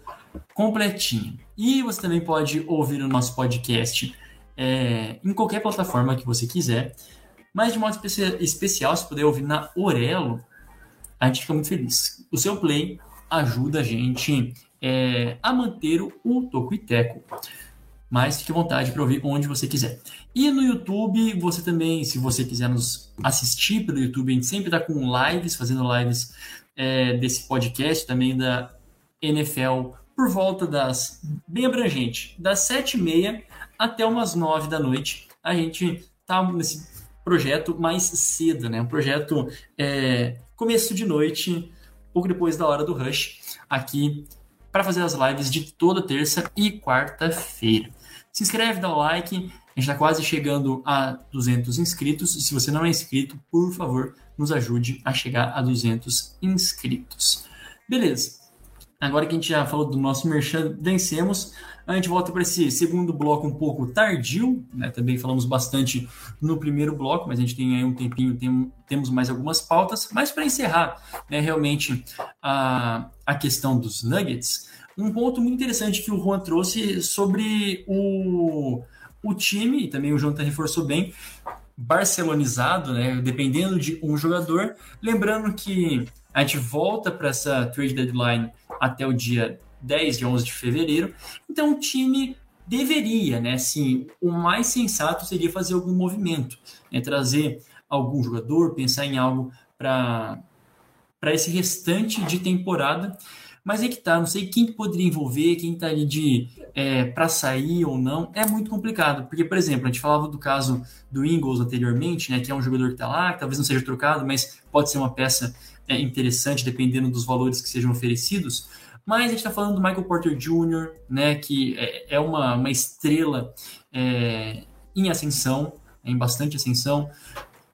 completinho. E você também pode ouvir o nosso podcast é, em qualquer plataforma que você quiser. Mas de modo especial, se puder ouvir na Orelo, a gente fica muito feliz. O seu play ajuda a gente é, a manter o Toco e Teco. Mas fique à vontade para ouvir onde você quiser. E no YouTube, você também, se você quiser nos assistir pelo YouTube, a gente sempre está com lives, fazendo lives é, desse podcast, também da NFL, por volta das, bem abrangente, das sete e meia até umas nove da noite. A gente tá nesse projeto mais cedo, né? Um projeto é, começo de noite, pouco depois da hora do rush, aqui para fazer as lives de toda terça e quarta-feira. Se inscreve, dá o like. A gente está quase chegando a 200 inscritos. E se você não é inscrito, por favor, nos ajude a chegar a 200 inscritos. Beleza. Agora que a gente já falou do nosso merchan, vencemos. A gente volta para esse segundo bloco um pouco tardio, né? Também falamos bastante no primeiro bloco, mas a gente tem aí um tempinho, tem, temos mais algumas pautas. Mas para encerrar, né, realmente a, a questão dos nuggets, um ponto muito interessante que o Juan trouxe sobre o, o time, e também o Jonathan reforçou bem, barcelonizado, né? Dependendo de um jogador. Lembrando que a gente volta para essa trade deadline até o dia 10 e 11 de fevereiro. Então o time deveria, né? Assim, o mais sensato seria fazer algum movimento, né, trazer algum jogador, pensar em algo para para esse restante de temporada. Mas é que tá, não sei quem poderia envolver, quem tá ali de é, para sair ou não, é muito complicado. Porque, por exemplo, a gente falava do caso do Ingles anteriormente, né, que é um jogador que tá lá, que talvez não seja trocado, mas pode ser uma peça é, interessante dependendo dos valores que sejam oferecidos. Mas a gente está falando do Michael Porter Jr., né, que é, é uma, uma estrela é, em ascensão, em bastante ascensão.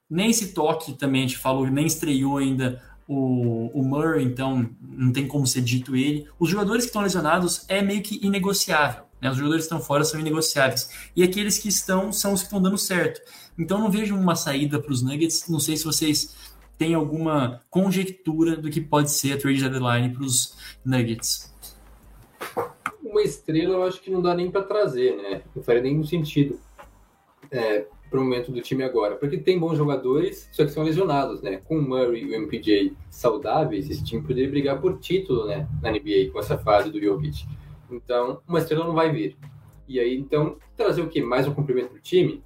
Nem esse toque também a gente falou, nem estreou ainda o, o Murray, então não tem como ser dito ele. Os jogadores que estão lesionados é meio que inegociável. Né? Os jogadores que estão fora são inegociáveis. E aqueles que estão são os que estão dando certo. Então não vejo uma saída para os Nuggets. Não sei se vocês têm alguma conjectura do que pode ser a trade deadline para os Nuggets. Uma estrela eu acho que não dá nem para trazer, né? Não faria nenhum sentido. É, para o momento do time agora. Porque tem bons jogadores, só que são lesionados, né? Com o Murray e o MPJ saudáveis, esse time poderia brigar por título, né? Na NBA, com essa fase do Jokic. Então, uma estrela não vai vir. E aí, então, trazer o quê? Mais um cumprimento pro time?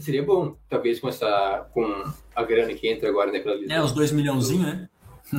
Seria bom. Talvez com essa. com a grana que entra agora naquela lista. É, os dois milhãozinhos, né?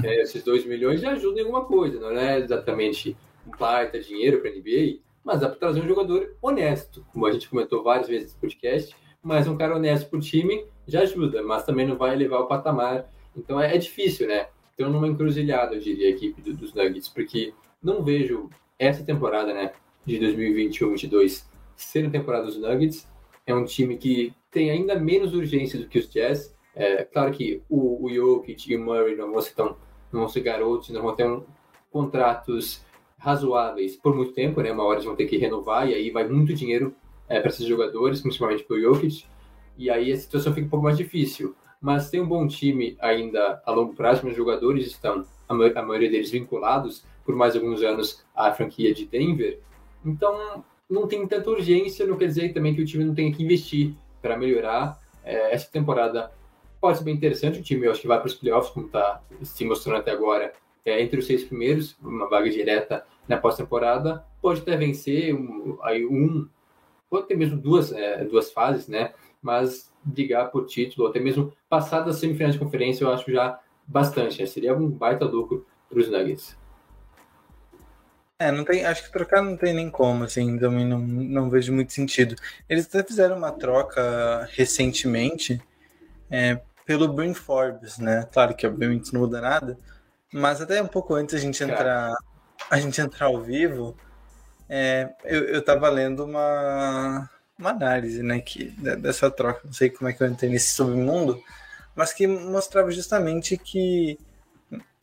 É, esses dois milhões já ajudam em alguma coisa, não é exatamente um baita dinheiro para NBA, mas dá para trazer um jogador honesto, como a gente comentou várias vezes no podcast, mas um cara honesto pro time já ajuda, mas também não vai elevar o patamar. Então é, é difícil, né? Então numa encruzilhada, eu diria, a equipe do, dos Nuggets, porque não vejo essa temporada, né, de 2021-22 sendo temporada dos Nuggets. É um time que tem ainda menos urgência do que os Jazz. É claro que o, o Jokic e o Murray não vão ser tão, não vão ser garotos, não vão ter um, contratos razoáveis por muito tempo, né? Uma hora eles vão ter que renovar e aí vai muito dinheiro é, para esses jogadores, principalmente para o Jokic, e aí a situação fica um pouco mais difícil. Mas tem um bom time ainda a longo prazo, os jogadores estão, a, a maioria deles, vinculados por mais alguns anos à franquia de Denver, então não tem tanta urgência, não quer dizer também que o time não tenha que investir para melhorar. É, essa temporada pode ser bem interessante, o time eu acho que vai para os playoffs, como está se mostrando até agora, é, entre os seis primeiros, uma vaga direta na pós-temporada, pode até vencer um, aí um ou até mesmo duas, é, duas fases, né? Mas brigar por título, ou até mesmo passar das semifinais de conferência, eu acho já bastante. Né? Seria um baita lucro para os Nuggets. É, não tem, acho que trocar não tem nem como, assim, também não, não vejo muito sentido. Eles até fizeram uma troca recentemente é, pelo Bryn Forbes, né? Claro que obviamente não muda nada, mas até um pouco antes a gente entrar, a gente entrar ao vivo, é, eu, eu tava lendo uma, uma análise, né, que, dessa troca, não sei como é que eu entrei nesse submundo, mas que mostrava justamente que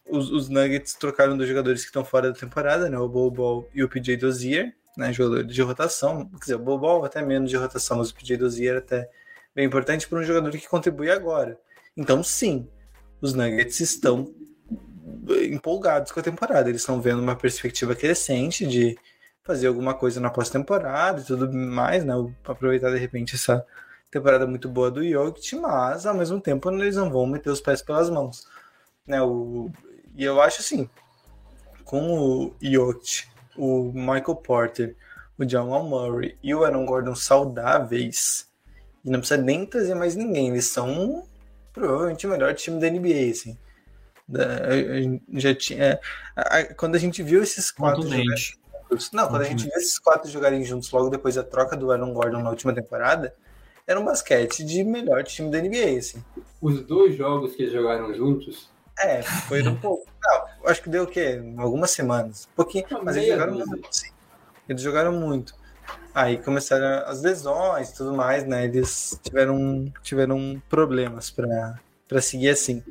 os, os Nuggets trocaram dois jogadores que estão fora da temporada, né, o Bobo e o PJ Dozier, né, jogadores de rotação, quer dizer, o Bobo até menos de rotação, mas o PJ Dozier até bem importante para um jogador que contribui agora. Então, sim, os Nuggets estão empolgados com a temporada, eles estão vendo uma perspectiva crescente de fazer alguma coisa na pós-temporada e tudo mais, né? Aproveitar de repente essa temporada muito boa do Jokic, mas ao mesmo tempo eles não vão meter os pés pelas mãos, né? O, e eu acho assim, com o Jokic, o Michael Porter, o Jamal Murray e o Aaron Gordon saudáveis, e não precisa nem trazer mais ninguém, eles são provavelmente o melhor time da NBA, assim. Da, já tinha, é, quando a gente viu esses quatro jogadores, não, quando a gente viu esses quatro jogarem juntos logo depois da troca do Aaron Gordon na última temporada, era um basquete de melhor time da NBA, assim. Os dois jogos que eles jogaram juntos. É, foi um pouco. Não, acho que deu o quê? Algumas semanas. Um pouquinho. Mas eles jogaram muito, sim. Eles jogaram muito. Aí começaram as lesões e tudo mais, né? Eles tiveram, tiveram problemas para seguir assim.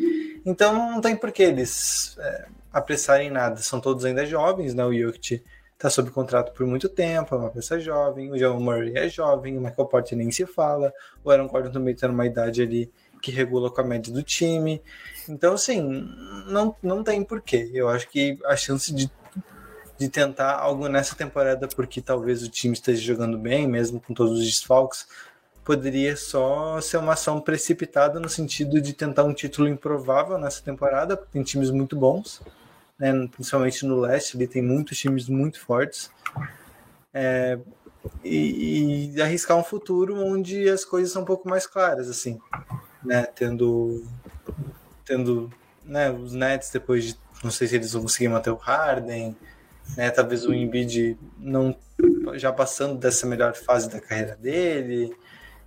Então não tem por que eles é, apressarem nada. São todos ainda jovens, né? O Jokic está sob contrato por muito tempo, é uma pessoa jovem, o John Murray é jovem, o Michael Porter nem se fala, o Aaron Gordon também está numa idade ali que regula com a média do time. Então, assim, não, não tem porquê. Eu acho que a chance de, de tentar algo nessa temporada, porque talvez o time esteja jogando bem, mesmo com todos os desfalques, poderia só ser uma ação precipitada no sentido de tentar um título improvável nessa temporada, porque tem times muito bons né, principalmente no leste, ali tem muitos times muito fortes. É, e, e, arriscar um futuro onde as coisas são um pouco mais claras, assim, né, tendo, tendo né, os Nets depois de, não sei se eles vão conseguir manter o Harden, né, talvez o Embiid não já passando dessa melhor fase da carreira dele,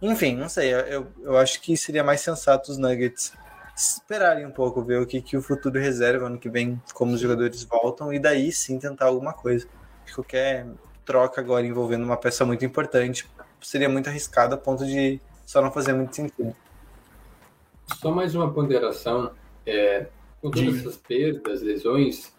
enfim, não sei, eu, eu acho que seria mais sensato os Nuggets esperarem um pouco, ver o que, que o futuro reserva ano que vem, como os jogadores voltam, e daí sim tentar alguma coisa. Qualquer troca agora envolvendo uma peça muito importante seria muito arriscado a ponto de só não fazer muito sentido. Só mais uma ponderação. É, com todas essas perdas, lesões,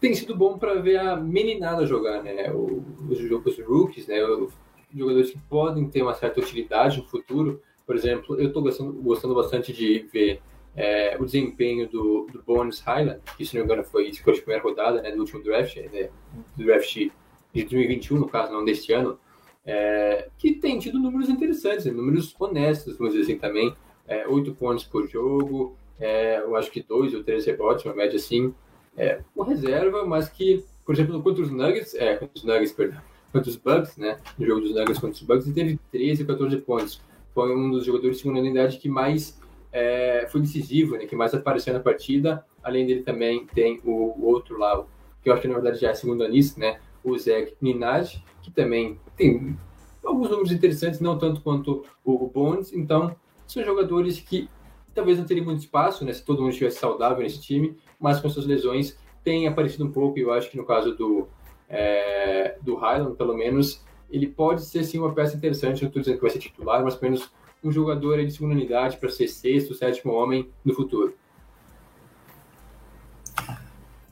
tem sido bom para ver a meninada jogar, né? Os, os rookies, né? Os jogadores que podem ter uma certa utilidade no futuro. Por exemplo, eu estou gostando, gostando bastante de ver é, o desempenho do, do Bones Highland, que se não me engano foi escolha de primeira rodada né, do último draft, né, do draft de 2021, no caso, não deste ano, é, que tem tido números interessantes, né, números honestos, vamos dizer assim também. É, 8 pontos por jogo, é, eu acho que dois ou três rebotes, uma média assim. É, uma reserva, mas que, por exemplo, contra os Nuggets, é, contra os Nuggets, perdão, contra os Bucks, né, no jogo dos Nuggets contra os Bucks, ele teve 13 14 pontos. Foi um dos jogadores de segunda unidade que mais é, foi decisivo, né, que mais apareceu na partida. Além dele também tem o, o outro lá, que eu acho que na verdade já é segundo anista, né, o Zach Minaj, que também tem alguns números interessantes, não tanto quanto o Bones. Então, são jogadores que talvez não teriam muito espaço, né, se todo mundo estivesse saudável nesse time, mas com suas lesões tem aparecido um pouco, e eu acho que no caso do, é, do Highland, pelo menos, ele pode ser sim uma peça interessante, não estou dizendo que vai ser titular, mas pelo menos um jogador de segunda unidade para ser sexto, sétimo homem no futuro.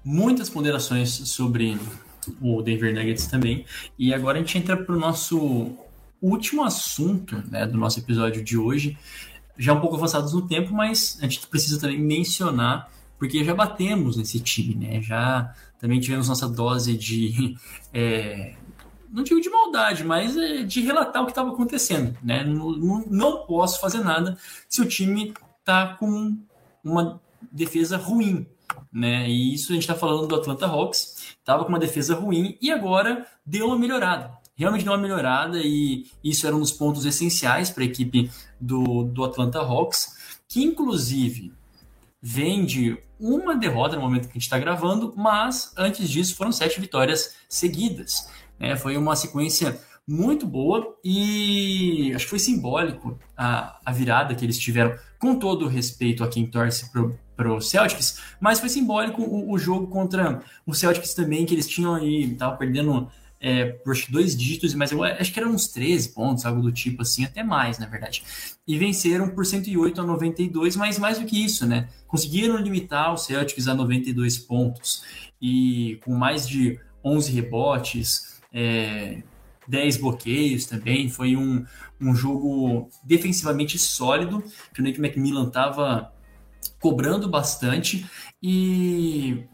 Muitas ponderações sobre o Denver Nuggets também. E agora a gente entra para o nosso último assunto né, do nosso episódio de hoje. Já um pouco avançados no tempo, mas a gente precisa também mencionar, porque já batemos nesse time, né? Já também tivemos nossa dose de é, não digo de maldade, mas é de relatar o que estava acontecendo. Né? Não, não, não, posso fazer nada se o time está com uma defesa ruim. Né? E isso a gente está falando do Atlanta Hawks, estava com uma defesa ruim e agora deu uma melhorada. Realmente deu uma melhorada e isso era um dos pontos essenciais para a equipe do, do Atlanta Hawks, que inclusive vem de uma derrota no momento que a gente está gravando, mas antes disso foram sete vitórias seguidas. Né? Foi uma sequência muito boa e acho que foi simbólico a, a virada que eles tiveram, com todo o respeito a quem torce para o Celtics, mas foi simbólico o, o, jogo contra o Celtics também, que eles tinham aí, estavam perdendo é, por acho que dois dígitos, mas eu acho que eram uns 13 pontos, algo do tipo assim, até mais, na verdade. E venceram por 108 a 92, mas mais do que isso, né? Conseguiram limitar o Celtics a 92 pontos e com mais de 11 rebotes, é, 10 bloqueios também. Foi um, um jogo defensivamente sólido, que o Nick McMillan estava cobrando bastante. E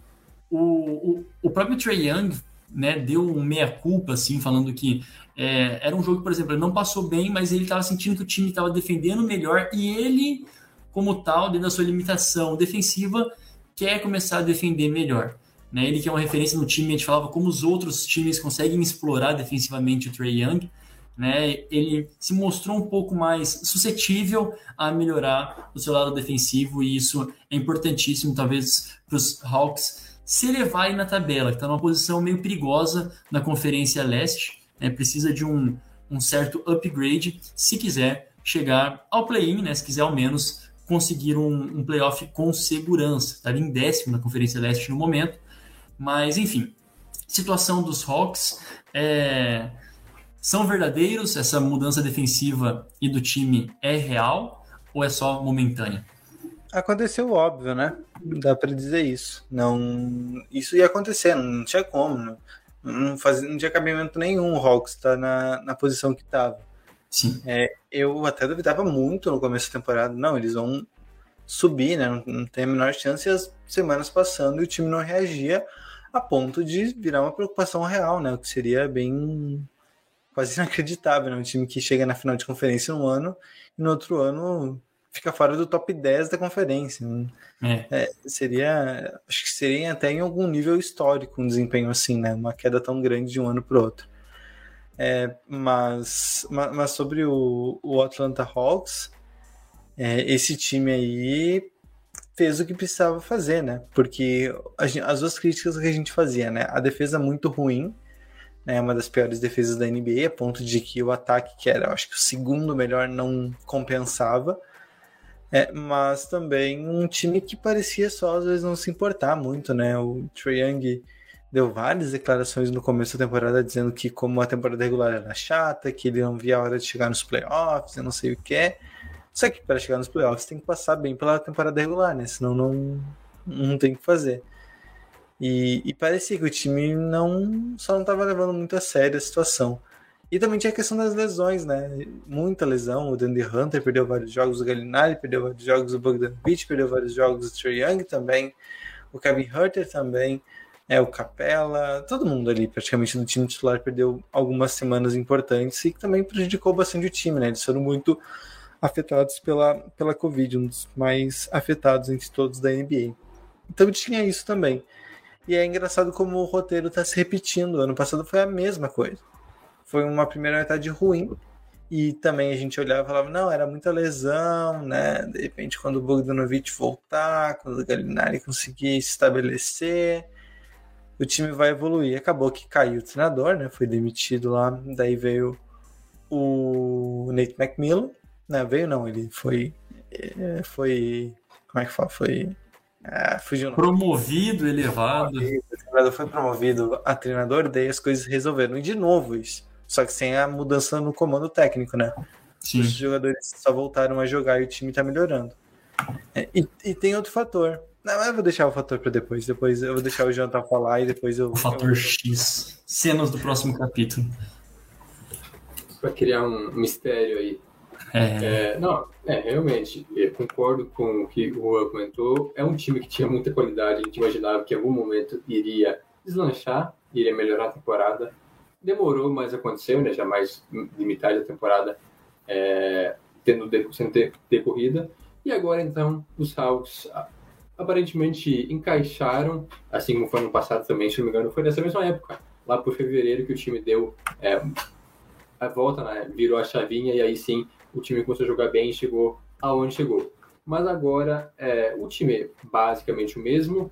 o, o, o próprio Trey Young né, deu um meia-culpa, assim, falando que é, era um jogo, por exemplo, ele não passou bem, mas ele estava sentindo que o time estava defendendo melhor e ele, como tal, dentro da sua limitação defensiva, quer começar a defender melhor. Né? Ele que é uma referência no time, a gente falava como os outros times conseguem explorar defensivamente o Trey Young. Né? Ele se mostrou um pouco mais suscetível a melhorar o seu lado defensivo e isso é importantíssimo, talvez, para os Hawks se elevarem na tabela, que está numa posição meio perigosa na Conferência Leste. Né? Precisa de um, um certo upgrade se quiser chegar ao play-in, né? se quiser ao menos conseguir um, um playoff com segurança. Está em décimo na Conferência Leste no momento mas, enfim, situação dos Hawks é, são verdadeiros? Essa mudança defensiva e do time é real ou é só momentânea? Aconteceu óbvio, né? Dá para dizer isso. Não, isso ia acontecer, não tinha como. Não, não, fazia, não tinha cabimento nenhum o Hawks estar tá na, na posição que estava. Sim. É, eu até duvidava muito no começo da temporada. Não, eles vão subir, né? Não, não tem a menor chance. E as semanas passando e o time não reagia a ponto de virar uma preocupação real, né? O que seria bem quase inacreditável, né? Um time que chega na final de conferência um ano e no outro ano fica fora do top 10 da conferência. É. É, seria, acho que seria até em algum nível histórico um desempenho assim, né? Uma queda tão grande de um ano para o outro. É, mas, mas sobre o, o Atlanta Hawks, é, esse time aí fez o que precisava fazer, né? Porque gente, as duas críticas que a gente fazia, né? A defesa muito ruim, né? Uma das piores defesas da NBA, a ponto de que o ataque, que era, acho que o segundo melhor, não compensava. É, mas também um time que parecia só às vezes não se importar muito, né? O Trae Young deu várias declarações no começo da temporada dizendo que como a temporada regular era chata, que ele não via a hora de chegar nos playoffs, eu não sei o que é. Só que para chegar nos playoffs tem que passar bem pela temporada regular, né? Senão não, não tem o que fazer. E, e, parecia que o time não só não estava levando muito a sério a situação. E também tinha a questão das lesões, né? Muita lesão. O Dandy Hunter perdeu vários jogos, o Galinari perdeu vários jogos, o Bogdanovich perdeu vários jogos, o Trey Young também, o Kevin Hunter também é, o Capela, todo mundo ali praticamente do time titular perdeu algumas semanas importantes e que também prejudicou bastante o time, né? Eles foram muito afetados pela, pela Covid, um dos mais afetados entre todos da NBA. Então tinha isso também. E é engraçado como o roteiro está se repetindo. Ano passado foi a mesma coisa. Foi uma primeira metade ruim. E também a gente olhava e falava, não, era muita lesão, né? De repente, quando o Bogdanovich voltar, quando o Galinari conseguir se estabelecer, o time vai evoluir. Acabou que caiu o treinador, né? Foi demitido lá, daí veio o Nate McMillan, né? Veio não, ele foi é, foi como é que fala? Foi ah, fugiu promovido, elevado. O treinador foi promovido a treinador, daí as coisas resolveram. E de novo isso. Só que sem a mudança no comando técnico, né? Sim. Os jogadores só voltaram a jogar e o time tá melhorando. É, e, e tem outro fator. Não, eu vou deixar o fator para depois. Depois eu vou deixar o Jonathan falar e depois eu. O fator eu... X. Cenas do próximo capítulo. Para criar um mistério aí. É... é... não, é, realmente, eu concordo com o que o Juan comentou. É um time que tinha muita qualidade. A gente imaginava que em algum momento iria deslanchar, iria melhorar a temporada. Demorou, mas aconteceu, né? Já mais de metade da temporada é, tendo, sendo decorrida. E agora, então, os Hawks aparentemente encaixaram, assim como foi no passado também, se não me engano, foi nessa mesma época, lá por fevereiro, que o time deu é, a volta, né? virou a chavinha e aí sim o time começou a jogar bem e chegou aonde chegou. Mas agora é, o time é basicamente o mesmo.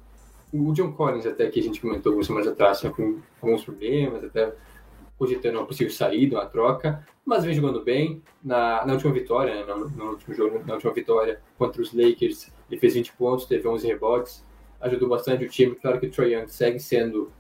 O John Collins, até que a gente comentou algumas semanas atrás, tinha alguns problemas, até cogitando uma possível saída, uma troca, mas vem jogando bem. Na, na última vitória, né, no, no, último jogo, na última vitória contra os Lakers, ele fez 20 pontos, teve 11 rebotes, ajudou bastante o time. Claro que o Troy Young segue sendo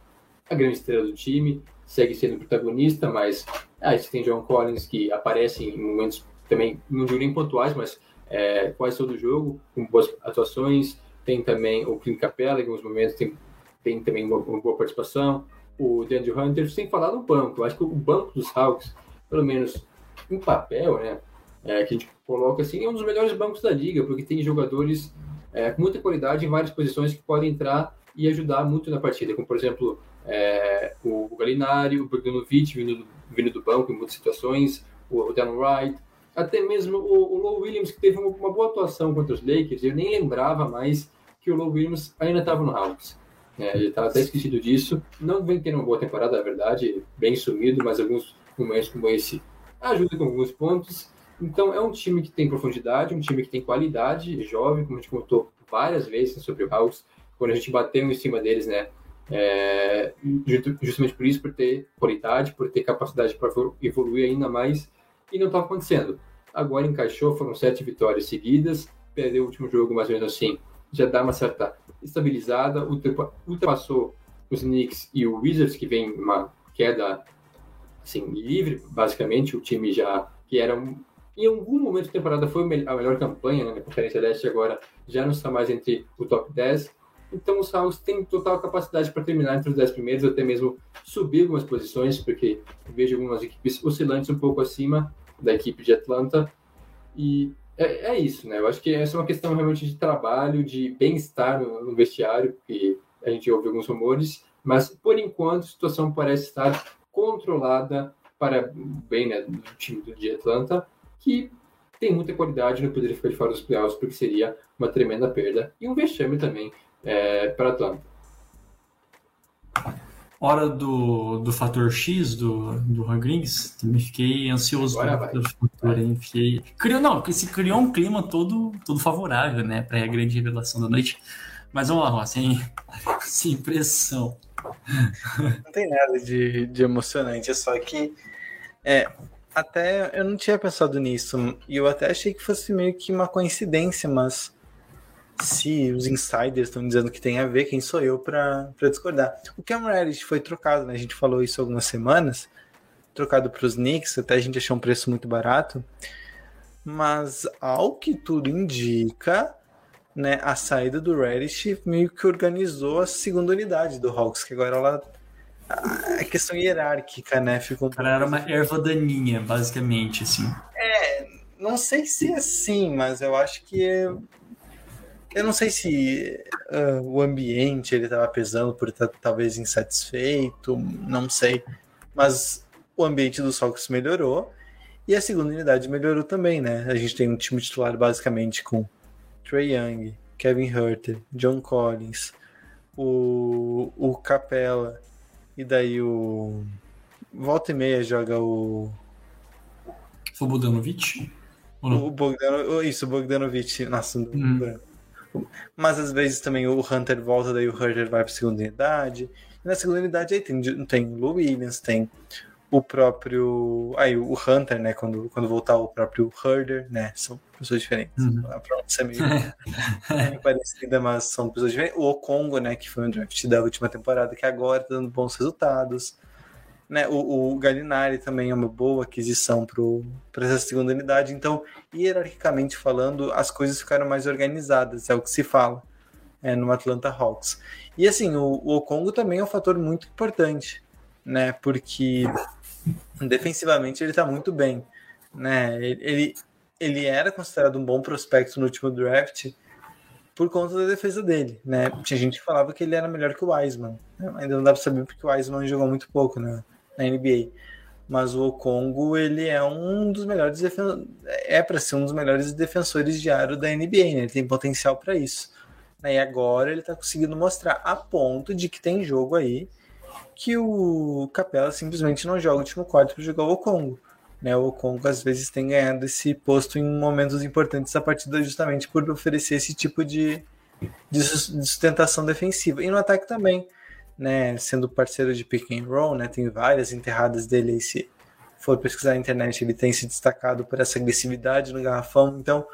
a grande estrela do time, segue sendo protagonista, mas ah, você tem John Collins que aparece em momentos também, não digo nem pontuais, mas é, quase todo jogo, com boas atuações. Tem também o Clint Capella, em alguns momentos tem, tem também uma, uma boa participação. O Daniel Hunter, sem falar no banco. Eu acho que o banco dos Hawks, pelo menos em papel, né, é, que a gente coloca assim, é um dos melhores bancos da liga, porque tem jogadores é, com muita qualidade em várias posições que podem entrar e ajudar muito na partida, como por exemplo é, o Galinari, o Bogdanovic vindo do, vindo do banco em muitas situações, o, o Dan Wright, até mesmo o, o Low Williams, que teve uma, uma, boa atuação contra os Lakers, eu nem lembrava mais que o Low Williams ainda estava no Hawks. É, ele estava até esquecido disso. Não vem tendo uma boa temporada, na verdade, bem sumido, mas alguns momentos como esse ajuda com alguns pontos. Então, é um time que tem profundidade, um time que tem qualidade, jovem, como a gente contou várias vezes sobre o Hawks, quando a gente bateu em cima deles, né? É, justamente por isso, por ter qualidade, por ter capacidade para evoluir ainda mais, e não estava acontecendo. Agora encaixou, foram sete vitórias seguidas, perdeu o último jogo, mais ou menos assim, já dá uma certa estabilizada, ultrapassou os Knicks e o Wizards, que vem uma queda assim, livre, basicamente, o time já que era em algum momento da temporada foi a melhor campanha né, na Conferência Leste, agora já não está mais entre o top 10. Então os Hawks têm total capacidade para terminar entre os 10 primeiros, até mesmo subir algumas posições, porque vejo algumas equipes oscilantes um pouco acima da equipe de Atlanta. E é, é isso, né? Eu acho que essa é uma questão realmente de trabalho, de bem-estar no, no vestiário, porque a gente ouve alguns rumores, mas por enquanto a situação parece estar controlada para bem né, do time de Atlanta que tem muita qualidade, não poderia ficar de fora dos playoffs, porque seria uma tremenda perda e um vexame também é, para Atlanta. Hora do, do fator X do, do Rangrings, também fiquei ansioso pelo futuro, hein? Fiquei... Criou, não, se criou um clima todo, todo favorável, né, para a grande revelação da noite. Mas vamos lá, sem, sem pressão. Não tem nada de, de emocionante, é só que é, até eu não tinha pensado nisso. E eu até achei que fosse meio que uma coincidência, mas Se os insiders estão dizendo que tem a ver, quem sou eu para discordar? O Cam Reddish foi trocado, né? A gente falou isso algumas semanas. Trocado para os Knicks, até a gente achou um preço muito barato. Mas ao que tudo indica, né, a saída do Reddish meio que organizou a segunda unidade do Hawks, que agora ela a questão hierárquica, né? Ficou um era uma erva daninha, basicamente, assim. É, não sei se é assim, mas eu acho que é... eu não sei se uh, o ambiente ele estava pesando por estar talvez insatisfeito, não sei, mas o ambiente do Hawks melhorou e a segunda unidade melhorou também, né? A gente tem um time titular basicamente com Trey Young, Kevin Herter, John Collins, o, o Capella, e daí o. Volta e meia joga o. O Bogdanovic? O Bogdano... Isso, o Bogdanovic. Nossa, hum. Mas às vezes também o Hunter volta, daí o Herter vai para segunda unidade. E na segunda unidade aí tem, tem o Lou Williams, tem o próprio. Aí, o Hunter, né? Quando, quando voltar o próprio Herder, né? São pessoas diferentes. Uhum. A pronúncia é meio, meio parecida, mas são pessoas diferentes. O Okongo, né? Que foi um draft da última temporada, que agora tá dando bons resultados. Né, o, o Galinari também é uma boa aquisição para essa segunda unidade. Então, hierarquicamente falando, as coisas ficaram mais organizadas, é o que se fala é, no Atlanta Hawks. E assim, o, o Okongo também é um fator muito importante, né? Porque defensivamente ele está muito bem, né? Ele, ele era considerado um bom prospecto no último draft por conta da defesa dele, né? Tinha gente que falava que ele era melhor que o Wiseman, né? ainda não dá para saber porque o Wiseman jogou muito pouco né? na NBA. Mas o Okongo, ele é um dos melhores defen... é para ser um dos melhores defensores de aro da NBA, né? Ele tem potencial para isso. E agora ele está conseguindo mostrar a ponto de que tem jogo aí que o Capela simplesmente não joga o último quarto para jogar o Congo. Né, o Congo às vezes tem ganhado esse posto em momentos importantes da partida justamente por oferecer esse tipo de, de sustentação defensiva. E no ataque também, né, sendo parceiro de pick and roll, né, tem várias enterradas dele se for pesquisar na internet, ele tem se destacado por essa agressividade no garrafão. Então,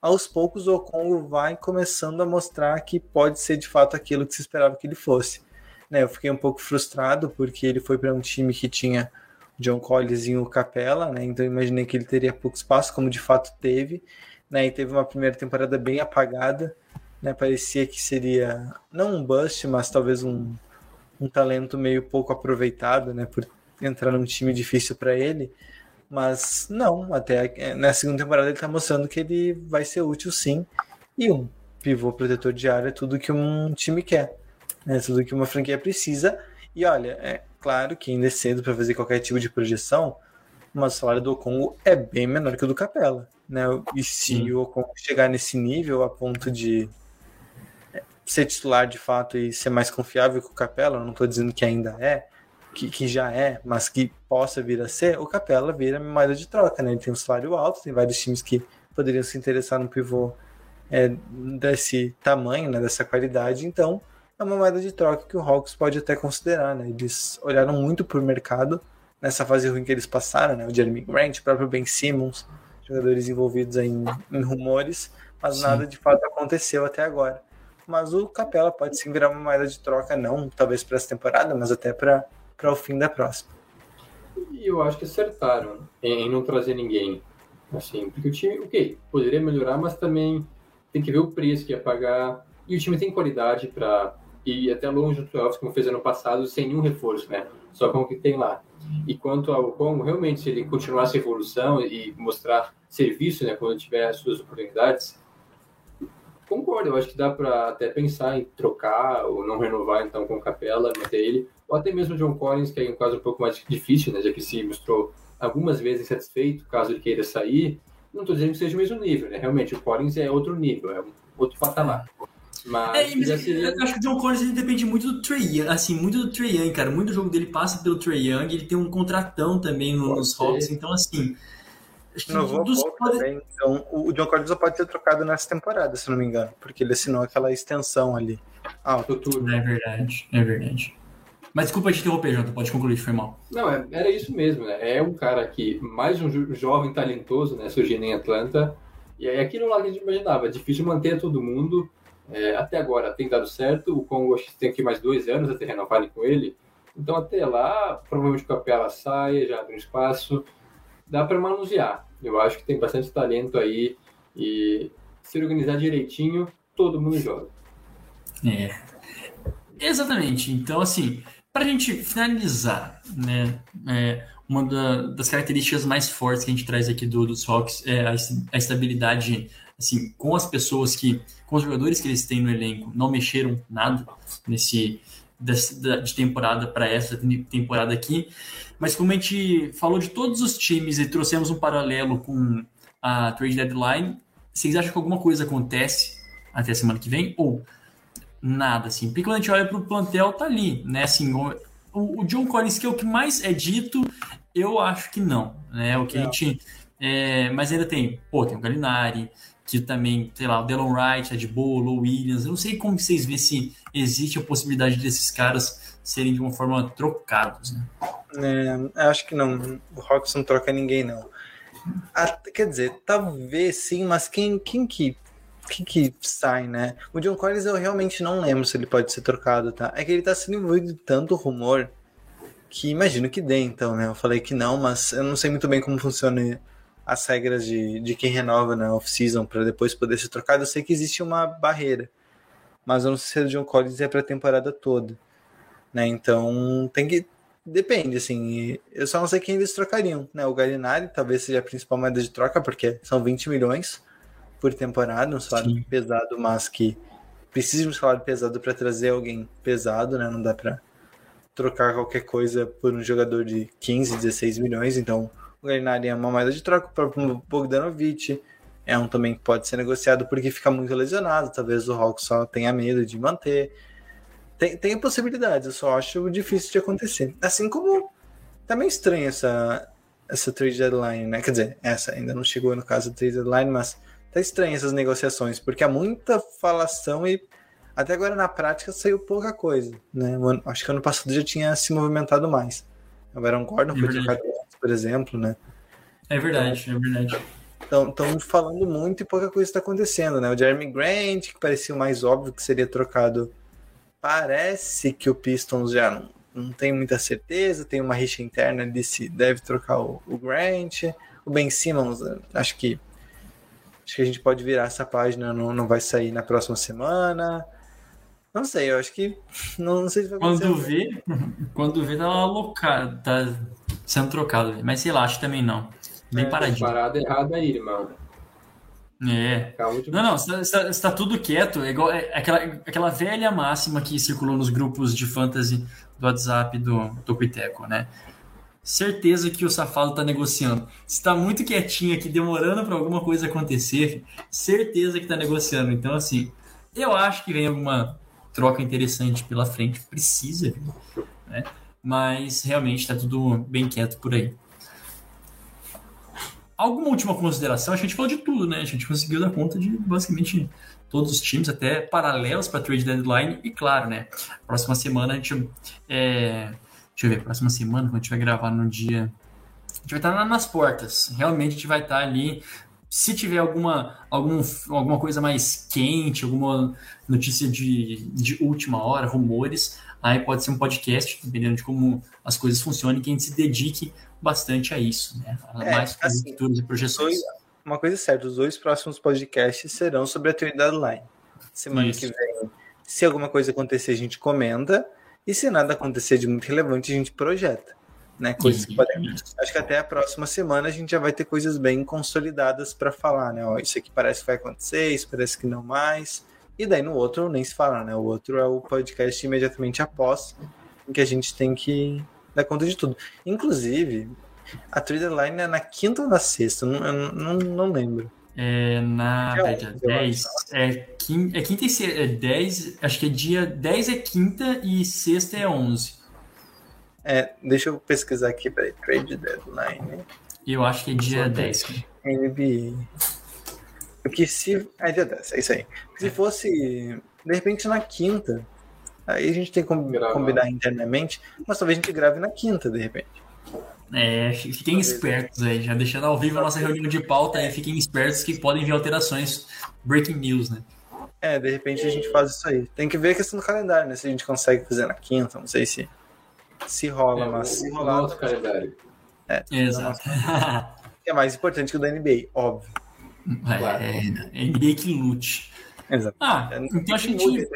aos poucos o Congo vai começando a mostrar que pode ser de fato aquilo que se esperava que ele fosse. Né, eu fiquei um pouco frustrado porque ele foi para um time que tinha John Collins e o Capella, né? Então imaginei que ele teria pouco espaço, como de fato teve, né? E teve uma primeira temporada bem apagada, né? Parecia que seria não um bust, mas talvez um, um talento meio pouco aproveitado, né? Por entrar num time difícil para ele. Mas não, até na segunda temporada ele está mostrando que ele vai ser útil sim. E um pivô protetor de área é tudo que um time quer né? Tudo que uma franquia precisa. E olha, é claro que ainda é cedo para fazer qualquer tipo de projeção, mas o salário do Okongo é bem menor que o do Capela. Né? E se Sim. o Okongo chegar nesse nível a ponto de é, ser titular de fato e ser mais confiável que o Capela, não estou dizendo que ainda é, que, que já é, mas que possa vir a ser, o Capela vira moeda de troca, né? Ele tem um salário alto, tem vários times que poderiam se interessar no pivô é, desse tamanho, né, dessa qualidade, então é uma moeda de troca que o Hawks pode até considerar, né? Eles olharam muito por mercado nessa fase ruim que eles passaram, né? O Jeremy Grant, o próprio Ben Simmons, jogadores envolvidos em, em rumores, mas Sim. nada de fato aconteceu até agora. Mas o Capela pode sim virar uma moeda de troca, não talvez para essa temporada, mas até para o fim da próxima. E eu acho que acertaram em, em não trazer ninguém. Assim, porque o time, ok, poderia melhorar, mas também tem que ver o preço que ia pagar. E o time tem qualidade para e até longe do playoffs, como fez ano passado, sem nenhum reforço, né? Só com o que tem lá. E quanto ao Congo, realmente, se ele continuar essa evolução e mostrar serviço, né, quando tiver as suas oportunidades, concordo, eu acho que dá para até pensar em trocar ou não renovar então com o Capela, manter ele, ou até mesmo o John Collins, que é um caso um pouco mais difícil, né, já que se mostrou algumas vezes insatisfeito, caso ele queira sair. Não estou dizendo que seja o mesmo nível, né? Realmente, o Collins é outro nível, é outro patamar. Mas, é, mas seria... eu acho que o John Collins ele depende muito do Trey Young, assim, muito do Trey Young, cara. Muito jogo dele passa pelo Trey Young, ele tem um contratão também nos Hawks, então assim. Acho que não dos... pode... também. Então, o John Collins só pode ser trocado nessa temporada, se não me engano, porque ele assinou aquela extensão ali. Ah, tudo. É verdade, é verdade. Mas desculpa te interromper, Jota, pode concluir, foi mal. Não, é, era isso mesmo, né? É um cara que, mais um jovem talentoso, né, surgindo em Atlanta, e é aquilo lá que a gente imaginava, é difícil manter todo mundo, É, até agora tem dado certo, o Congo tem aqui mais dois anos até renovarem com ele, então até lá, provavelmente o Capela saia, já abre um espaço, dá para manusear. Eu acho que tem bastante talento aí e se organizar direitinho, todo mundo joga. É. Exatamente. Então, assim, para a gente finalizar, né, é, uma da, das características mais fortes que a gente traz aqui do, dos Hawks é a, a, estabilidade, assim, com as pessoas que, com os jogadores que eles têm no elenco, não mexeram nada nesse de temporada para essa temporada aqui. Mas como a gente falou de todos os times e trouxemos um paralelo com a trade deadline, vocês acham que alguma coisa acontece até a semana que vem? Ou nada, assim? Porque quando a gente olha para o plantel, tá ali, né? Assim, o, o John Collins, que é o que mais é dito, eu acho que não, né? O que não. a gente... É, mas ainda tem, pô, tem o Galinari, que também, sei lá, o Delon Wright é de boa, o Williams. Eu não sei como vocês vê se existe a possibilidade desses caras serem de uma forma trocados, né? É, acho que não. O Hawks não troca ninguém, não. Ah, quer dizer, talvez sim, mas quem, quem que que sai, né? O John Collins eu realmente não lembro se ele pode ser trocado, tá? É que ele tá sendo envolvido de tanto rumor que imagino que dê, então, né? Eu falei que não, mas eu não sei muito bem como funciona as regras de, de quem renova na off-season para depois poder ser trocado. Eu sei que existe uma barreira, mas eu não sei se o John Collins é para a temporada toda, né? Então tem que depende, assim. Eu só não sei quem eles trocariam, né? O Galinari talvez seja a principal moeda de troca porque são 20 milhões por temporada, um salário Sim. pesado, mas que precisa de um salário pesado para trazer alguém pesado, né? Não dá para trocar qualquer coisa por um jogador de 15, 16 milhões, então o Galinari é uma moeda de troca para o Bogdanovic. É um também que pode ser negociado porque fica muito lesionado. Talvez o Hawks só tenha medo de manter. Tem, tem possibilidades, eu só acho difícil de acontecer. Assim como tá meio estranho essa, essa trade deadline, né? Quer dizer, essa ainda não chegou no caso da trade deadline, mas tá estranho essas negociações, porque há muita falação e até agora na prática saiu pouca coisa, né? Acho que ano passado já tinha se movimentado mais. Agora um Gordon foi trocado por exemplo, né? É verdade, é verdade. Estão falando muito e pouca coisa está acontecendo, né? O Jeremy Grant, que parecia o mais óbvio que seria trocado, parece que o Pistons já não, não tem muita certeza, tem uma rixa interna ali se deve trocar o, o Grant. O Ben Simmons, acho que acho que a gente pode virar essa página, não, não vai sair na próxima semana. Não sei, eu acho que. Não, não sei se vai. Quando vê, quando vê, tá louca, tá sendo trocado, mas sei lá, acho que também não. Bem é, paradinho. Parada errada aí, irmão. É. Não, não, está, está tudo quieto. É igual é aquela, aquela velha máxima que circulou nos grupos de fantasy do WhatsApp do, do Quiteco, né? Certeza que o safado está negociando. Se está muito quietinho aqui, demorando para alguma coisa acontecer, certeza que está negociando. Então, assim, eu acho que vem alguma troca interessante pela frente. Precisa, né? mas realmente está tudo bem quieto por aí. Alguma última consideração? A gente falou de tudo, né? A gente conseguiu dar conta de basicamente todos os times, até paralelos para trade deadline. E claro, né? Próxima semana a gente. É... Deixa eu ver, próxima semana, quando a gente vai gravar no dia. A gente vai estar nas portas. Realmente a gente vai estar ali. Se tiver alguma, algum, alguma coisa mais quente, alguma notícia de, de última hora, rumores, Aí pode ser um podcast, dependendo de como as coisas funcionem, que a gente se dedique bastante a isso, né? A é, mais assim, e projeções. Uma coisa é certa, os dois próximos podcasts serão sobre a atividade online. Semana isso. que vem, se alguma coisa acontecer, a gente comenta. E se nada acontecer de muito relevante, a gente projeta. Né, coisas isso, que podem... Acho que até a próxima semana a gente já vai ter coisas bem consolidadas para falar, né? Ó, isso aqui parece que vai acontecer, isso parece que não mais. E daí no outro nem se fala, né? O outro é o podcast imediatamente após, em que a gente tem que dar conta de tudo. Inclusive, a Trader Line é na quinta ou na sexta? Não, não, não lembro. É na é, dia 10. É, quinta, é quinta e sexta. É 10. Acho que é dia 10 é quinta e sexta é 11. É, deixa eu pesquisar aqui, peraí. Trade Deadline. Eu acho que é dia 10. NBA. Porque se. É dia 10, é isso aí. Se fosse, de repente, na quinta, aí a gente tem que combinar internamente, mas talvez a gente grave na quinta, de repente. É, fiquem espertos aí, já deixando ao vivo a nossa reunião de pauta aí, fiquem espertos que podem vir alterações, breaking news, né? É, de repente a gente faz isso aí. Tem que ver a questão do calendário, né? Se a gente consegue fazer na quinta, não sei se se rola, É, mas se rolar. nosso calendário. Exato. É mais importante que o da NBA, óbvio. É, é NBA que lute. Exato. Ah, então acho que a gente.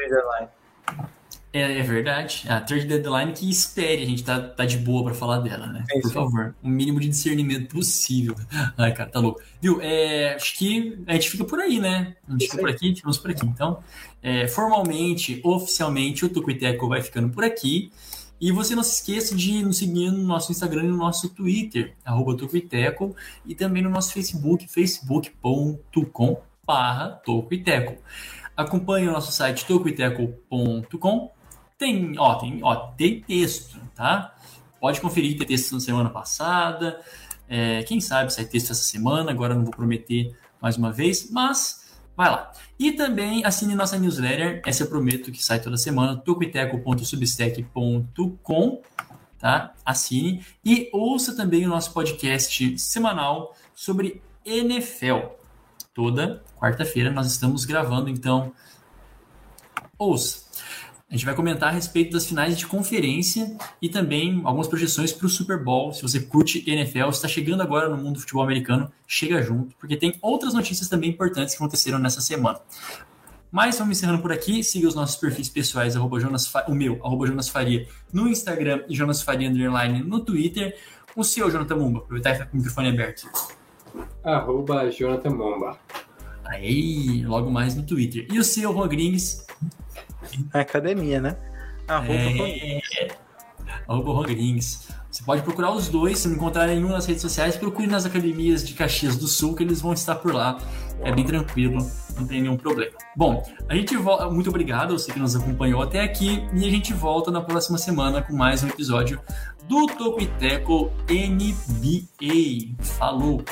É, é verdade. A third deadline que espere, a gente tá, tá de boa pra falar dela, né? Sim, Por favor. O mínimo de discernimento possível. Ai, cara, tá louco. Viu? É, acho que a gente fica por aí, né? A gente fica por aqui, ficamos por aqui. Então, é, formalmente, oficialmente, o Tucuiteco vai ficando por aqui. E você não se esqueça de nos seguir no nosso Instagram e no nosso Twitter, arroba Tucuiteco, e também no nosso Facebook, facebook.com barra. Acompanhe o nosso site tocoiteco.com. Tem, ó, tem, ó, tem texto, tá? Pode conferir, tem texto na semana passada. É, quem sabe sai texto essa semana, agora não vou prometer mais uma vez, mas vai lá. E também assine nossa newsletter, essa eu prometo que sai toda semana, tocoiteco.substack.com, tá? Assine. E ouça também o nosso podcast semanal sobre NFL. Toda quarta-feira nós estamos gravando, então ouça. A gente vai comentar a respeito das finais de conferência e também algumas projeções para o Super Bowl. Se você curte NFL, está chegando agora no mundo do futebol americano, chega junto, porque tem outras notícias também importantes que aconteceram nessa semana. Mas vamos encerrando por aqui. Siga os nossos perfis pessoais, arroba Jonas o meu, arroba Jonas Faria, no Instagram e Jonas Faria Underline no Twitter. O seu, Jonathan Mumba, aproveitar e ficar com o microfone aberto. Arroba Jonathan Momba. Aí, logo mais no Twitter. E o seu, Juan Grings, Na academia, né? Arroba É, arroba Juan Grings. Você pode procurar os dois, se não encontrar nenhum nas redes sociais, procure nas academias de Caxias do Sul, que eles vão estar por lá. É bem tranquilo, não tem nenhum problema. Bom, a gente volta. Muito obrigado, você que nos acompanhou até aqui, e a gente volta na próxima semana com mais um episódio do Toco e Teco NBA. Falou!